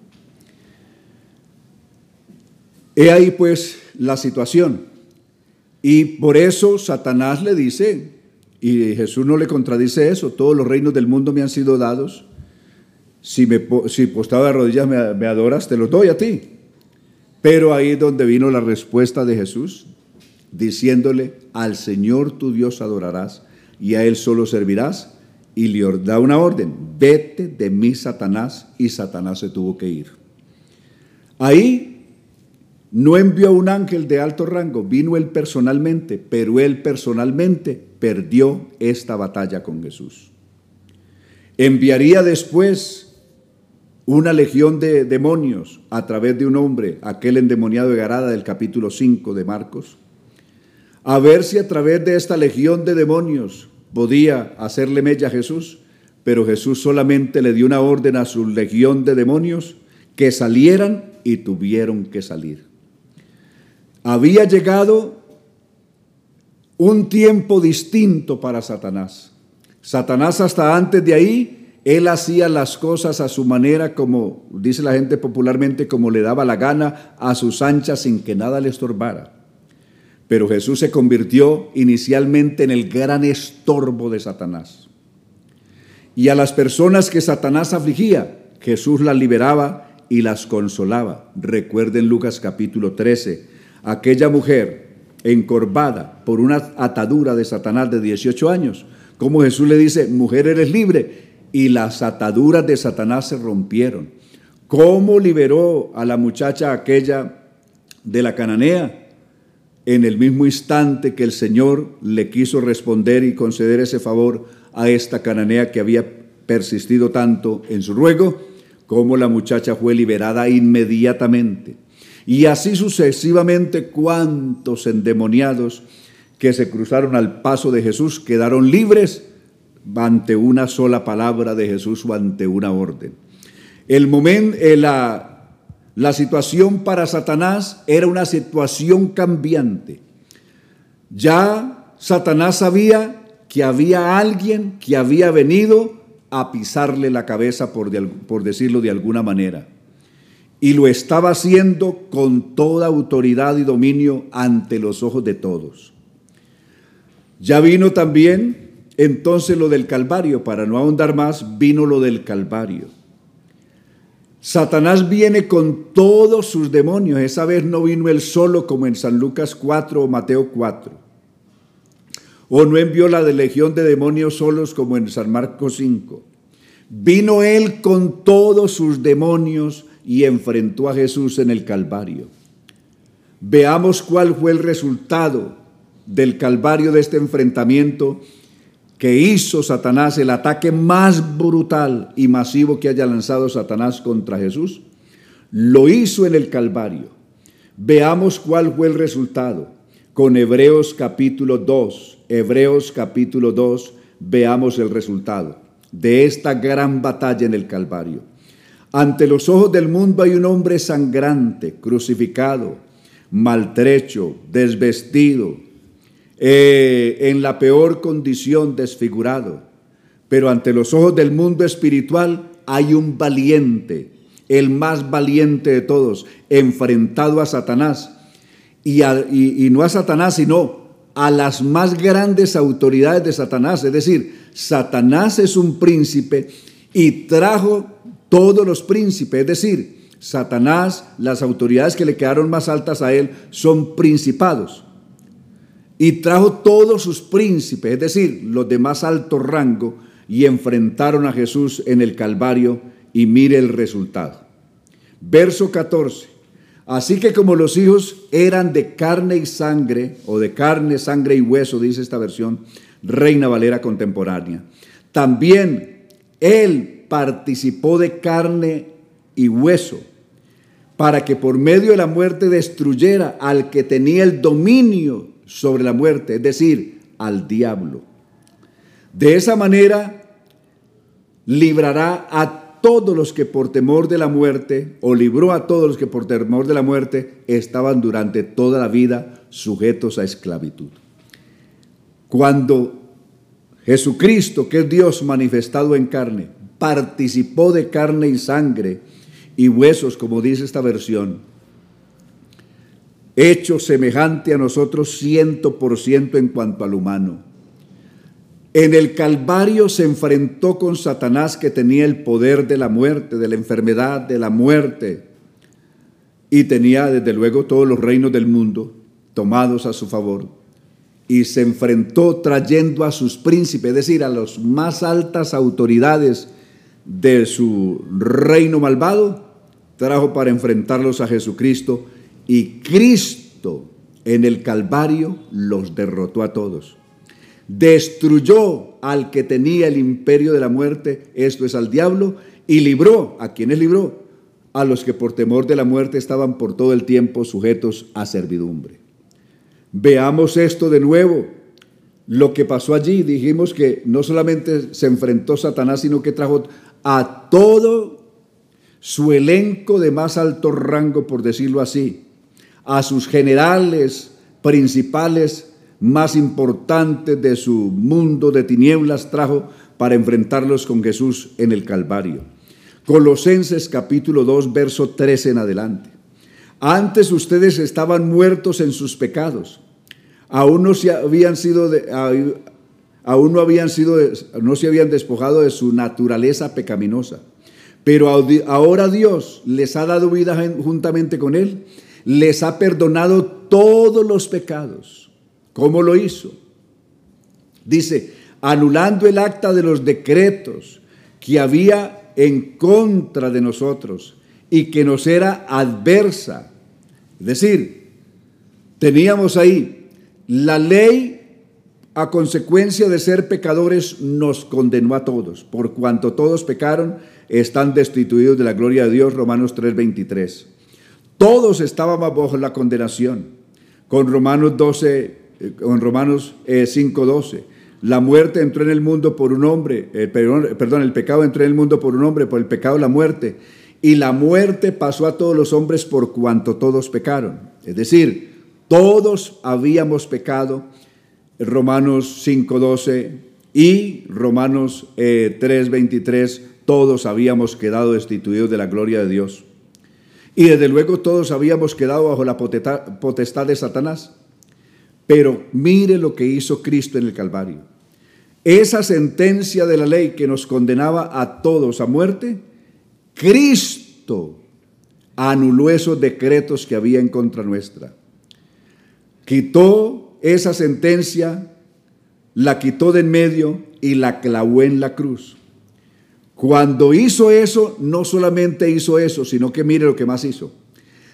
Speaker 1: He ahí pues la situación. Y por eso Satanás le dice, y Jesús no le contradice eso, todos los reinos del mundo me han sido dados. Si, me, si postado de rodillas me, adoras, te los doy a ti. Pero ahí es donde vino la respuesta de Jesús, diciéndole, al Señor tu Dios adorarás y a Él solo servirás. Y le da una orden, vete de mí, Satanás, y Satanás se tuvo que ir. Ahí no envió un ángel de alto rango, vino él personalmente, pero él personalmente perdió esta batalla con Jesús. Enviaría después una legión de demonios a través de un hombre, aquel endemoniado de Garada del capítulo 5 de Marcos, a ver si a través de esta legión de demonios podía hacerle mella a Jesús, pero Jesús solamente le dio una orden a su legión de demonios que salieran y tuvieron que salir había llegado un tiempo distinto para Satanás. Satanás hasta antes de ahí, él hacía las cosas a su manera, como dice la gente popularmente, como le daba la gana, a sus anchas, sin que nada le estorbara. Pero Jesús se convirtió inicialmente en el gran estorbo de Satanás. Y a las personas que Satanás afligía, Jesús las liberaba y las consolaba. Recuerden Lucas capítulo 13, aquella mujer encorvada por una atadura de Satanás de 18 años, como Jesús le dice, mujer eres libre, y las ataduras de Satanás se rompieron. ¿Cómo liberó a la muchacha aquella de la cananea? En el mismo instante que el Señor le quiso responder y conceder ese favor a esta cananea que había persistido tanto en su ruego, como la muchacha fue liberada inmediatamente. Y así sucesivamente, cuantos endemoniados que se cruzaron al paso de Jesús quedaron libres ante una sola palabra de Jesús o ante una orden. El momento, eh, la, situación para Satanás era una situación cambiante. Ya Satanás sabía que había alguien que había venido a pisarle la cabeza, por decirlo de alguna manera y lo estaba haciendo con toda autoridad y dominio ante los ojos de todos. Ya vino también entonces lo del Calvario, para no ahondar más, vino lo del Calvario. Satanás viene con todos sus demonios, esa vez no vino él solo como en San Lucas 4 o Mateo 4. O no envió la de legión de demonios solos como en San Marcos 5. Vino él con todos sus demonios y enfrentó a Jesús en el Calvario. Veamos cuál fue el resultado del Calvario de este enfrentamiento que hizo Satanás, el ataque más brutal y masivo que haya lanzado Satanás contra Jesús. Lo hizo en el Calvario. Veamos cuál fue el resultado. Con Hebreos capítulo 2, Hebreos capítulo 2, veamos el resultado de esta gran batalla en el Calvario. Ante los ojos del mundo hay un hombre sangrante, crucificado, maltrecho, desvestido, eh, en la peor condición, desfigurado. Pero ante los ojos del mundo espiritual hay un valiente, el más valiente de todos, enfrentado a Satanás. y, y no a Satanás, sino a las más grandes autoridades de Satanás. Es decir, Satanás es un príncipe y trajo todos los príncipes, es decir, Satanás, las autoridades que le quedaron más altas a él son principados. Y trajo todos sus príncipes, es decir, los de más alto rango, y enfrentaron a Jesús en el Calvario y mire el resultado. Verso 14. Así que como los hijos eran de carne y sangre, o de carne, sangre y hueso, dice esta versión, Reina Valera contemporánea, también él participó de carne y hueso, para que por medio de la muerte destruyera al que tenía el dominio sobre la muerte, es decir, al diablo. De esa manera librará a todos los que por temor de la muerte, o libró a todos los que por temor de la muerte estaban durante toda la vida sujetos a esclavitud. Cuando Jesucristo, que es Dios manifestado en carne, participó de carne y sangre y huesos, como dice esta versión, hecho semejante a nosotros ciento por ciento en cuanto al humano. En el Calvario se enfrentó con Satanás que tenía el poder de la muerte, de la enfermedad, de la muerte, y tenía desde luego todos los reinos del mundo tomados a su favor y se enfrentó trayendo a sus príncipes, es decir, a las más altas autoridades de su reino malvado, trajo para enfrentarlos a Jesucristo y Cristo en el Calvario los derrotó a todos. Destruyó al que tenía el imperio de la muerte, esto es al diablo, y libró, ¿a quienes libró? A los que por temor de la muerte estaban por todo el tiempo sujetos a servidumbre. Veamos esto de nuevo. Lo que pasó allí, dijimos que no solamente se enfrentó Satanás, sino que trajo a todo su elenco de más alto rango, por decirlo así, a sus generales principales más importantes de su mundo de tinieblas, trajo para enfrentarlos con Jesús en el Calvario. Colosenses capítulo 2, verso 13 en adelante. Antes ustedes estaban muertos en sus pecados. Aún no se habían sido aún no habían sido no se habían despojado de su naturaleza pecaminosa. Pero ahora Dios les ha dado vida juntamente con él, les ha perdonado todos los pecados. ¿Cómo lo hizo? Dice, anulando el acta de los decretos que había en contra de nosotros y que nos era adversa es decir, teníamos ahí la ley a consecuencia de ser pecadores nos condenó a todos. Por cuanto todos pecaron, están destituidos de la gloria de Dios, Romanos 3:23. Todos estábamos bajo la condenación. Con Romanos 12, eh, con Romanos 5:12. Eh, la muerte entró en el mundo por un hombre, eh, perdón, el pecado entró en el mundo por un hombre, por el pecado la muerte y la muerte pasó a todos los hombres por cuanto todos pecaron. Es decir, todos habíamos pecado, Romanos 5.12 y Romanos 3.23, eh, todos habíamos quedado destituidos de la gloria de Dios. Y desde luego todos habíamos quedado bajo la potestad de Satanás. Pero mire lo que hizo Cristo en el Calvario. Esa sentencia de la ley que nos condenaba a todos a muerte, Cristo anuló esos decretos que había en contra nuestra. Quitó esa sentencia, la quitó de en medio y la clavó en la cruz. Cuando hizo eso, no solamente hizo eso, sino que mire lo que más hizo.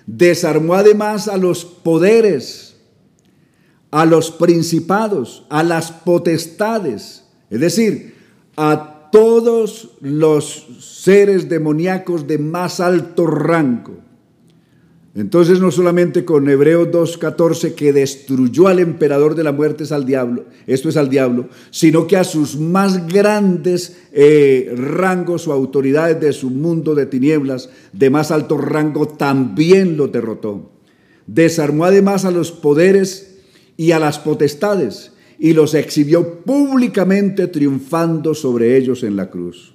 Speaker 1: Desarmó además a los poderes, a los principados, a las potestades, es decir, a todos los seres demoníacos de más alto rango. Entonces no solamente con Hebreos 2.14 que destruyó al emperador de la muerte es al diablo, esto es al diablo, sino que a sus más grandes eh, rangos o autoridades de su mundo de tinieblas de más alto rango también lo derrotó. Desarmó además a los poderes y a las potestades y los exhibió públicamente triunfando sobre ellos en la cruz.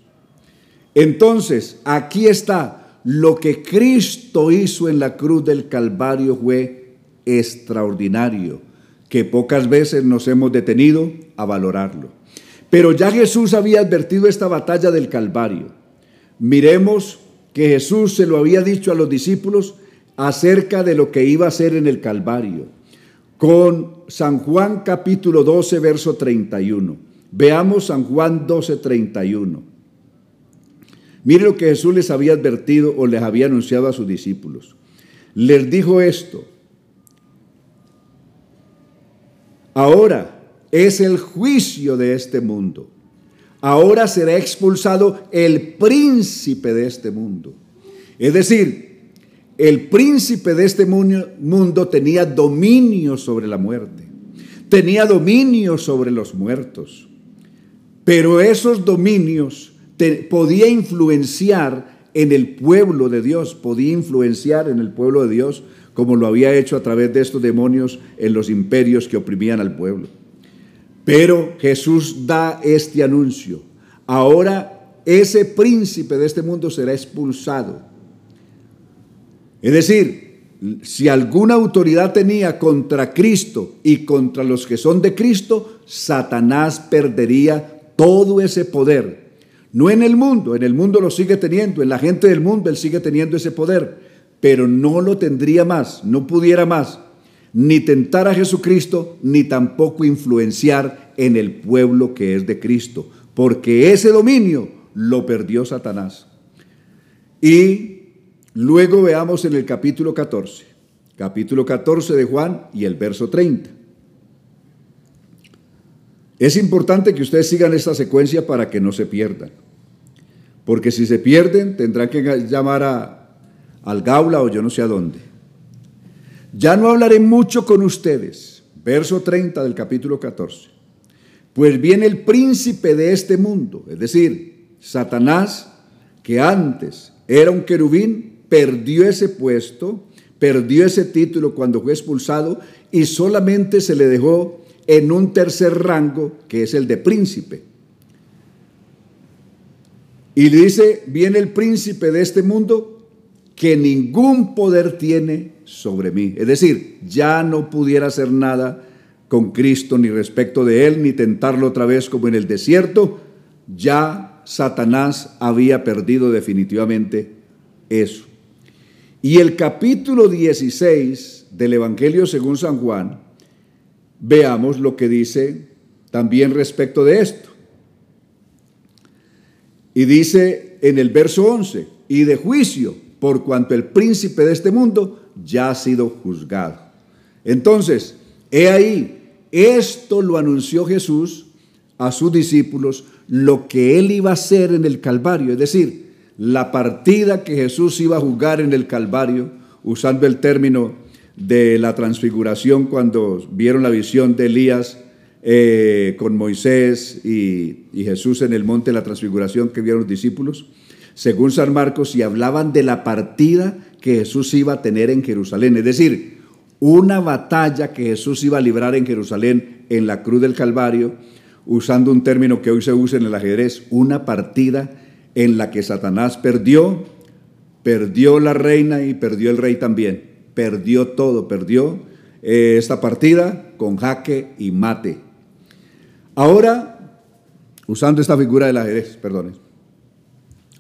Speaker 1: Entonces, aquí está lo que Cristo hizo en la cruz del Calvario fue extraordinario que pocas veces nos hemos detenido a valorarlo. Pero ya Jesús había advertido esta batalla del Calvario. Miremos que Jesús se lo había dicho a los discípulos acerca de lo que iba a hacer en el Calvario. Con San Juan capítulo 12, verso 31. Veamos San Juan 12, 31. Mire lo que Jesús les había advertido o les había anunciado a sus discípulos. Les dijo esto. Ahora es el juicio de este mundo. Ahora será expulsado el príncipe de este mundo. Es decir, el príncipe de este mundo tenía dominio sobre la muerte, tenía dominio sobre los muertos, pero esos dominios podía influenciar en el pueblo de Dios, podía influenciar en el pueblo de Dios como lo había hecho a través de estos demonios en los imperios que oprimían al pueblo. Pero Jesús da este anuncio. Ahora ese príncipe de este mundo será expulsado. Es decir, si alguna autoridad tenía contra Cristo y contra los que son de Cristo, Satanás perdería todo ese poder. No en el mundo, en el mundo lo sigue teniendo, en la gente del mundo él sigue teniendo ese poder, pero no lo tendría más, no pudiera más, ni tentar a Jesucristo, ni tampoco influenciar en el pueblo que es de Cristo, porque ese dominio lo perdió Satanás. Y luego veamos en el capítulo 14, capítulo 14 de Juan y el verso 30. Es importante que ustedes sigan esta secuencia para que no se pierdan. Porque si se pierden, tendrán que llamar a, al Gaula o yo no sé a dónde. Ya no hablaré mucho con ustedes. Verso 30 del capítulo 14. Pues viene el príncipe de este mundo, es decir, Satanás, que antes era un querubín, perdió ese puesto, perdió ese título cuando fue expulsado y solamente se le dejó en un tercer rango que es el de príncipe. Y dice, viene el príncipe de este mundo que ningún poder tiene sobre mí. Es decir, ya no pudiera hacer nada con Cristo ni respecto de él, ni tentarlo otra vez como en el desierto. Ya Satanás había perdido definitivamente eso. Y el capítulo 16 del Evangelio según San Juan veamos lo que dice también respecto de esto. Y dice en el verso 11, y de juicio, por cuanto el príncipe de este mundo ya ha sido juzgado. Entonces, he ahí, esto lo anunció Jesús a sus discípulos, lo que él iba a hacer en el Calvario, es decir, la partida que Jesús iba a jugar en el Calvario, usando el término de la transfiguración cuando vieron la visión de Elías eh, con Moisés y, y, Jesús en el monte de la transfiguración que vieron los discípulos, según San Marcos, y hablaban de la partida que Jesús iba a tener en Jerusalén, es decir, una batalla que Jesús iba a librar en Jerusalén en la cruz del Calvario, usando un término que hoy se usa en el ajedrez, una partida en la que Satanás perdió, perdió la reina y perdió el rey también perdió todo, perdió eh, esta partida con jaque y mate. Ahora, usando esta figura del ajedrez, perdón.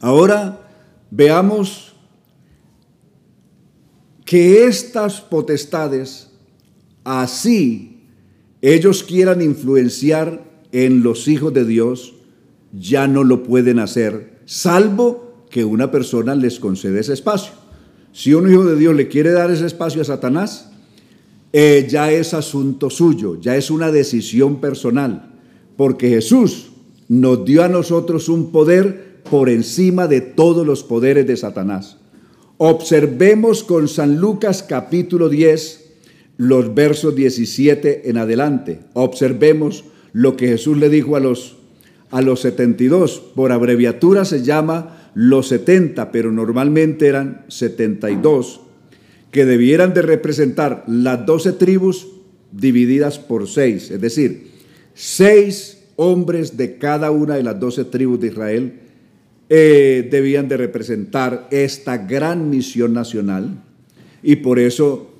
Speaker 1: Ahora veamos que estas potestades, así ellos quieran influenciar en los hijos de Dios, ya no lo pueden hacer, salvo que una persona les conceda ese espacio. Si un hijo de Dios le quiere dar ese espacio a Satanás, eh, ya es asunto suyo, ya es una decisión personal, porque Jesús nos dio a nosotros un poder por encima de todos los poderes de Satanás. Observemos con San Lucas capítulo 10 los versos 17 en adelante. Observemos lo que Jesús le dijo a los, a los 72. Por abreviatura se llama los 70, pero normalmente eran 72, que debieran de representar las 12 tribus divididas por 6, es decir, 6 hombres de cada una de las 12 tribus de Israel eh, debían de representar esta gran misión nacional y por eso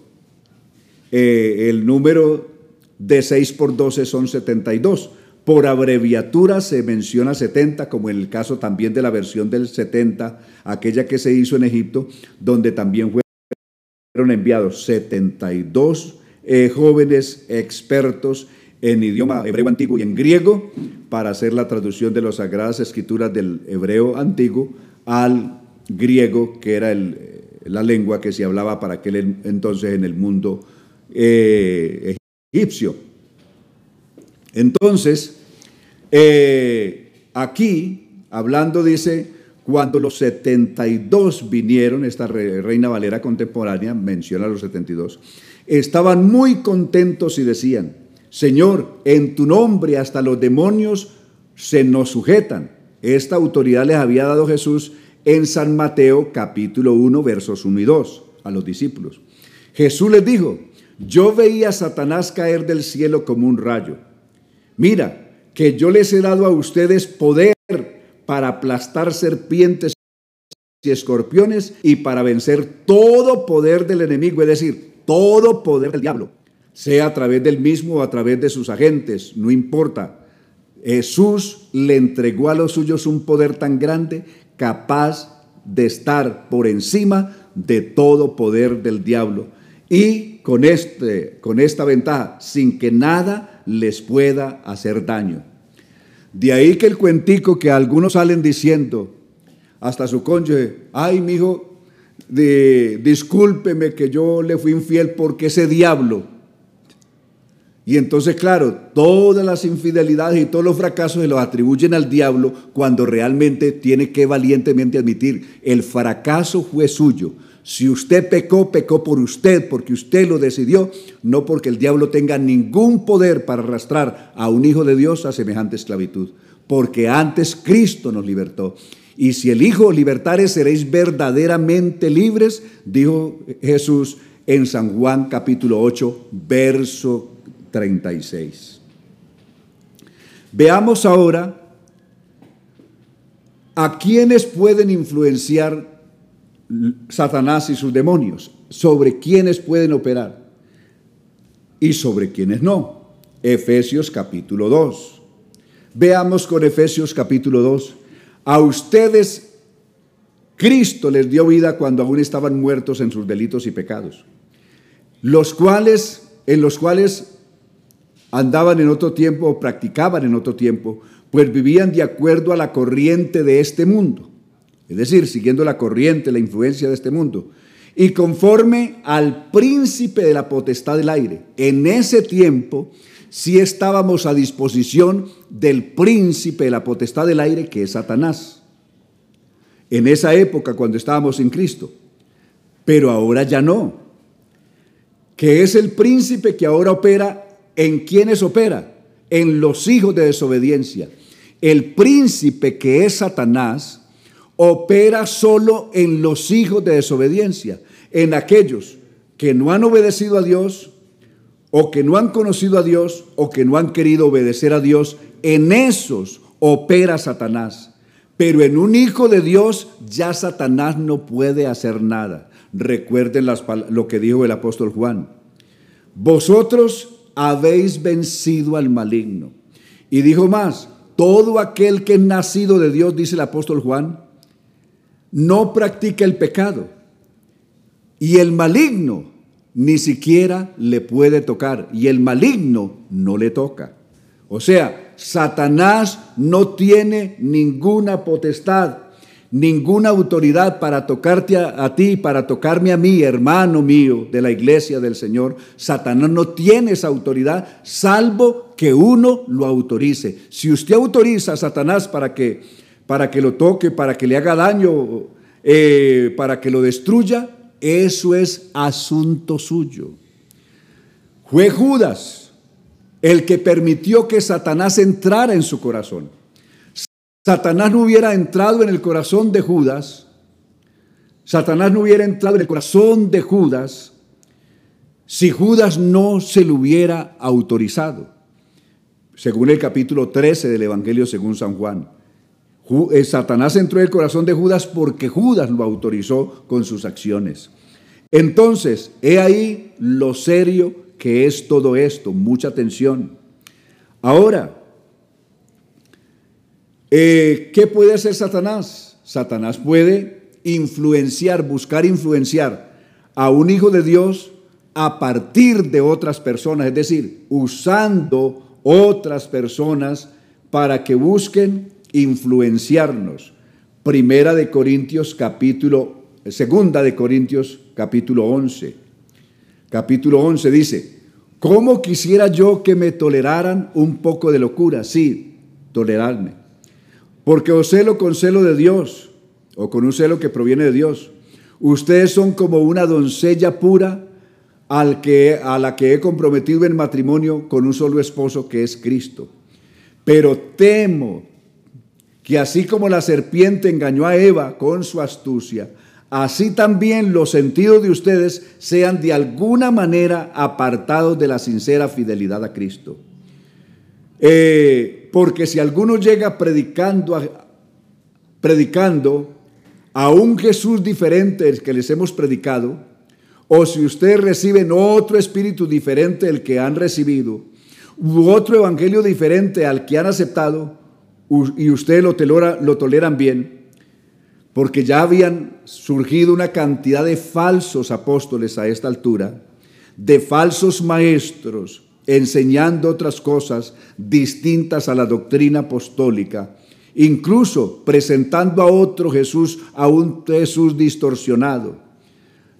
Speaker 1: eh, el número de 6 por 12 son 72. Por abreviatura se menciona 70, como en el caso también de la versión del 70, aquella que se hizo en Egipto, donde también fueron enviados 72 eh, jóvenes expertos en idioma hebreo antiguo y en griego para hacer la traducción de las sagradas escrituras del hebreo antiguo al griego, que era la lengua que se hablaba para aquel entonces en el mundo eh, egipcio. Entonces, eh, aquí, hablando, dice, cuando los 72 vinieron, esta reina Valera contemporánea menciona a los 72, estaban muy contentos y decían, Señor, en tu nombre hasta los demonios se nos sujetan. Esta autoridad les había dado Jesús en San Mateo capítulo 1 versos 1 y 2 a los discípulos. Jesús les dijo, yo veía a Satanás caer del cielo como un rayo. Mira, que yo les he dado a ustedes poder para aplastar serpientes y escorpiones y para vencer todo poder del enemigo, es decir, todo poder del diablo, sea a través del mismo o a través de sus agentes, no importa. Jesús le entregó a los suyos un poder tan grande capaz de estar por encima de todo poder del diablo. Y con, este, con esta ventaja, sin que nada les pueda hacer daño. De ahí que el cuentico que algunos salen diciendo, hasta su cónyuge, ay, mi hijo, de, discúlpeme que yo le fui infiel porque ese diablo y entonces, claro, todas las infidelidades y todos los fracasos se los atribuyen al diablo cuando realmente tiene que valientemente admitir, el fracaso fue suyo. Si usted pecó, pecó por usted, porque usted lo decidió, no porque el diablo tenga ningún poder para arrastrar a un hijo de Dios a semejante esclavitud, porque antes Cristo nos libertó. Y si el Hijo libertare, seréis verdaderamente libres, dijo Jesús en San Juan capítulo 8, verso 36. Veamos ahora a quienes pueden influenciar Satanás y sus demonios, sobre quienes pueden operar y sobre quienes no. Efesios capítulo 2. Veamos con Efesios capítulo 2. A ustedes Cristo les dio vida cuando aún estaban muertos en sus delitos y pecados, los cuales en los cuales andaban en otro tiempo o practicaban en otro tiempo, pues vivían de acuerdo a la corriente de este mundo, es decir, siguiendo la corriente, la influencia de este mundo, y conforme al príncipe de la potestad del aire. En ese tiempo sí estábamos a disposición del príncipe de la potestad del aire, que es Satanás. En esa época, cuando estábamos en Cristo. Pero ahora ya no. Que es el príncipe que ahora opera ¿En quiénes opera? En los hijos de desobediencia. El príncipe que es Satanás opera solo en los hijos de desobediencia, en aquellos que no han obedecido a Dios o que no han conocido a Dios o que no han querido obedecer a Dios, en esos opera Satanás. Pero en un hijo de Dios ya Satanás no puede hacer nada. Recuerden lo que dijo el apóstol Juan. Vosotros habéis vencido al maligno. Y dijo más, todo aquel que es nacido de Dios, dice el apóstol Juan, no practica el pecado. Y el maligno ni siquiera le puede tocar. Y el maligno no le toca. O sea, Satanás no tiene ninguna potestad ninguna autoridad para tocarte a, ti, para tocarme a mí, hermano mío de la iglesia del Señor. Satanás no tiene esa autoridad, salvo que uno lo autorice. Si usted autoriza a Satanás para que, para que lo toque, para que le haga daño, eh, para que lo destruya, eso es asunto suyo. Fue Judas el que permitió que Satanás entrara en su corazón. Satanás no hubiera entrado en el corazón de Judas, Satanás no hubiera entrado en el corazón de Judas si Judas no se lo hubiera autorizado. Según el capítulo 13 del Evangelio según San Juan. Eh, Satanás entró en el corazón de Judas porque Judas lo autorizó con sus acciones. Entonces, he ahí lo serio ¿Qué es todo esto? Mucha atención. Ahora, eh, ¿qué puede hacer Satanás? Satanás puede influenciar, buscar influenciar a un hijo de Dios a partir de otras personas, es decir, usando otras personas para que busquen influenciarnos. Primera de Corintios capítulo, segunda de Corintios capítulo 11. Capítulo 11 dice, ¿cómo quisiera yo que me toleraran un poco de locura? Sí, tolerarme. Porque os celo con celo de Dios, o con un celo que proviene de Dios. Ustedes son como una doncella pura al que, a la que he comprometido en matrimonio con un solo esposo que es Cristo. Pero temo que así como la serpiente engañó a Eva con su astucia, así también los sentidos de ustedes sean de alguna manera apartados de la sincera fidelidad a Cristo. Eh, porque si alguno llega predicando, predicando a un Jesús diferente del que les hemos predicado, o si ustedes reciben otro espíritu diferente del que han recibido, u otro evangelio diferente al que han aceptado, y ustedes lo, lo toleran bien, porque ya habían surgido una cantidad de falsos apóstoles a esta altura, de falsos maestros, enseñando otras cosas distintas a la doctrina apostólica, incluso presentando a otro Jesús, a un Jesús distorsionado.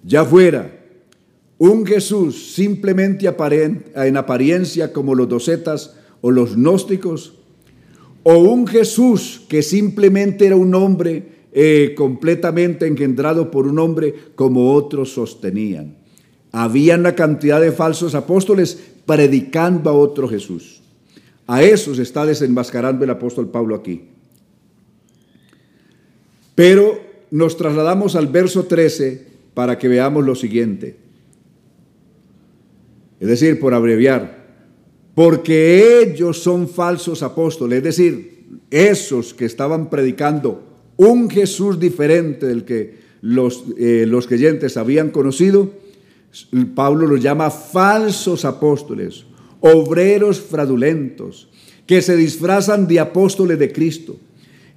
Speaker 1: Ya fuera un Jesús simplemente en apariencia como los docetas o los gnósticos, o un Jesús que simplemente era un hombre eh, completamente engendrado por un hombre como otros sostenían. Había una cantidad de falsos apóstoles predicando a otro Jesús. A eso se está desenmascarando el apóstol Pablo aquí. Pero nos trasladamos al verso 13 para que veamos lo siguiente. Es decir, por abreviar, porque ellos son falsos apóstoles, es decir, esos que estaban predicando un Jesús diferente del que los, eh, los creyentes habían conocido, Pablo los llama falsos apóstoles, obreros fraudulentos, que se disfrazan de apóstoles de Cristo.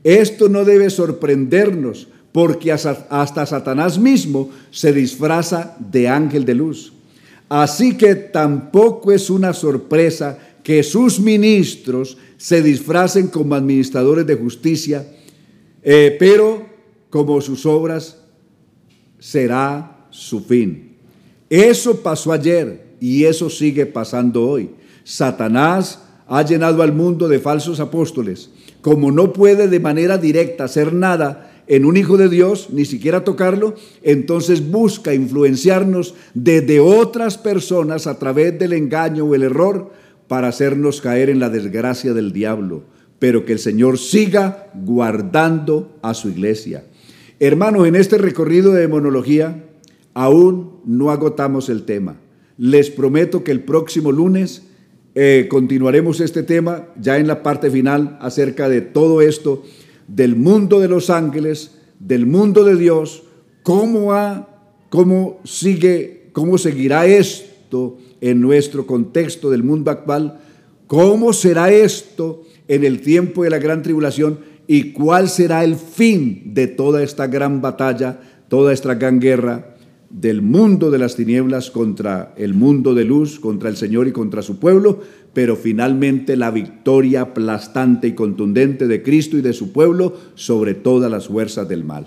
Speaker 1: Esto no debe sorprendernos porque hasta Satanás mismo se disfraza de ángel de luz. Así que tampoco es una sorpresa que sus ministros se disfracen como administradores de justicia, eh, pero como sus obras será su fin. Eso pasó ayer y eso sigue pasando hoy. Satanás ha llenado al mundo de falsos apóstoles. Como no puede de manera directa hacer nada en un hijo de Dios, ni siquiera tocarlo, entonces busca influenciarnos desde otras personas a través del engaño o el error para hacernos caer en la desgracia del diablo. Pero que el Señor siga guardando a su iglesia. Hermanos, en este recorrido de demonología, Aún no agotamos el tema. Les prometo que el próximo lunes eh, continuaremos este tema ya en la parte final acerca de todo esto, del mundo de los ángeles, del mundo de Dios, cómo, ha, cómo sigue, cómo seguirá esto en nuestro contexto del mundo actual, cómo será esto en el tiempo de la gran tribulación y cuál será el fin de toda esta gran batalla, toda esta gran guerra del mundo de las tinieblas contra el mundo de luz, contra el Señor y contra su pueblo, pero finalmente la victoria aplastante y contundente de Cristo y de su pueblo sobre todas las fuerzas del mal.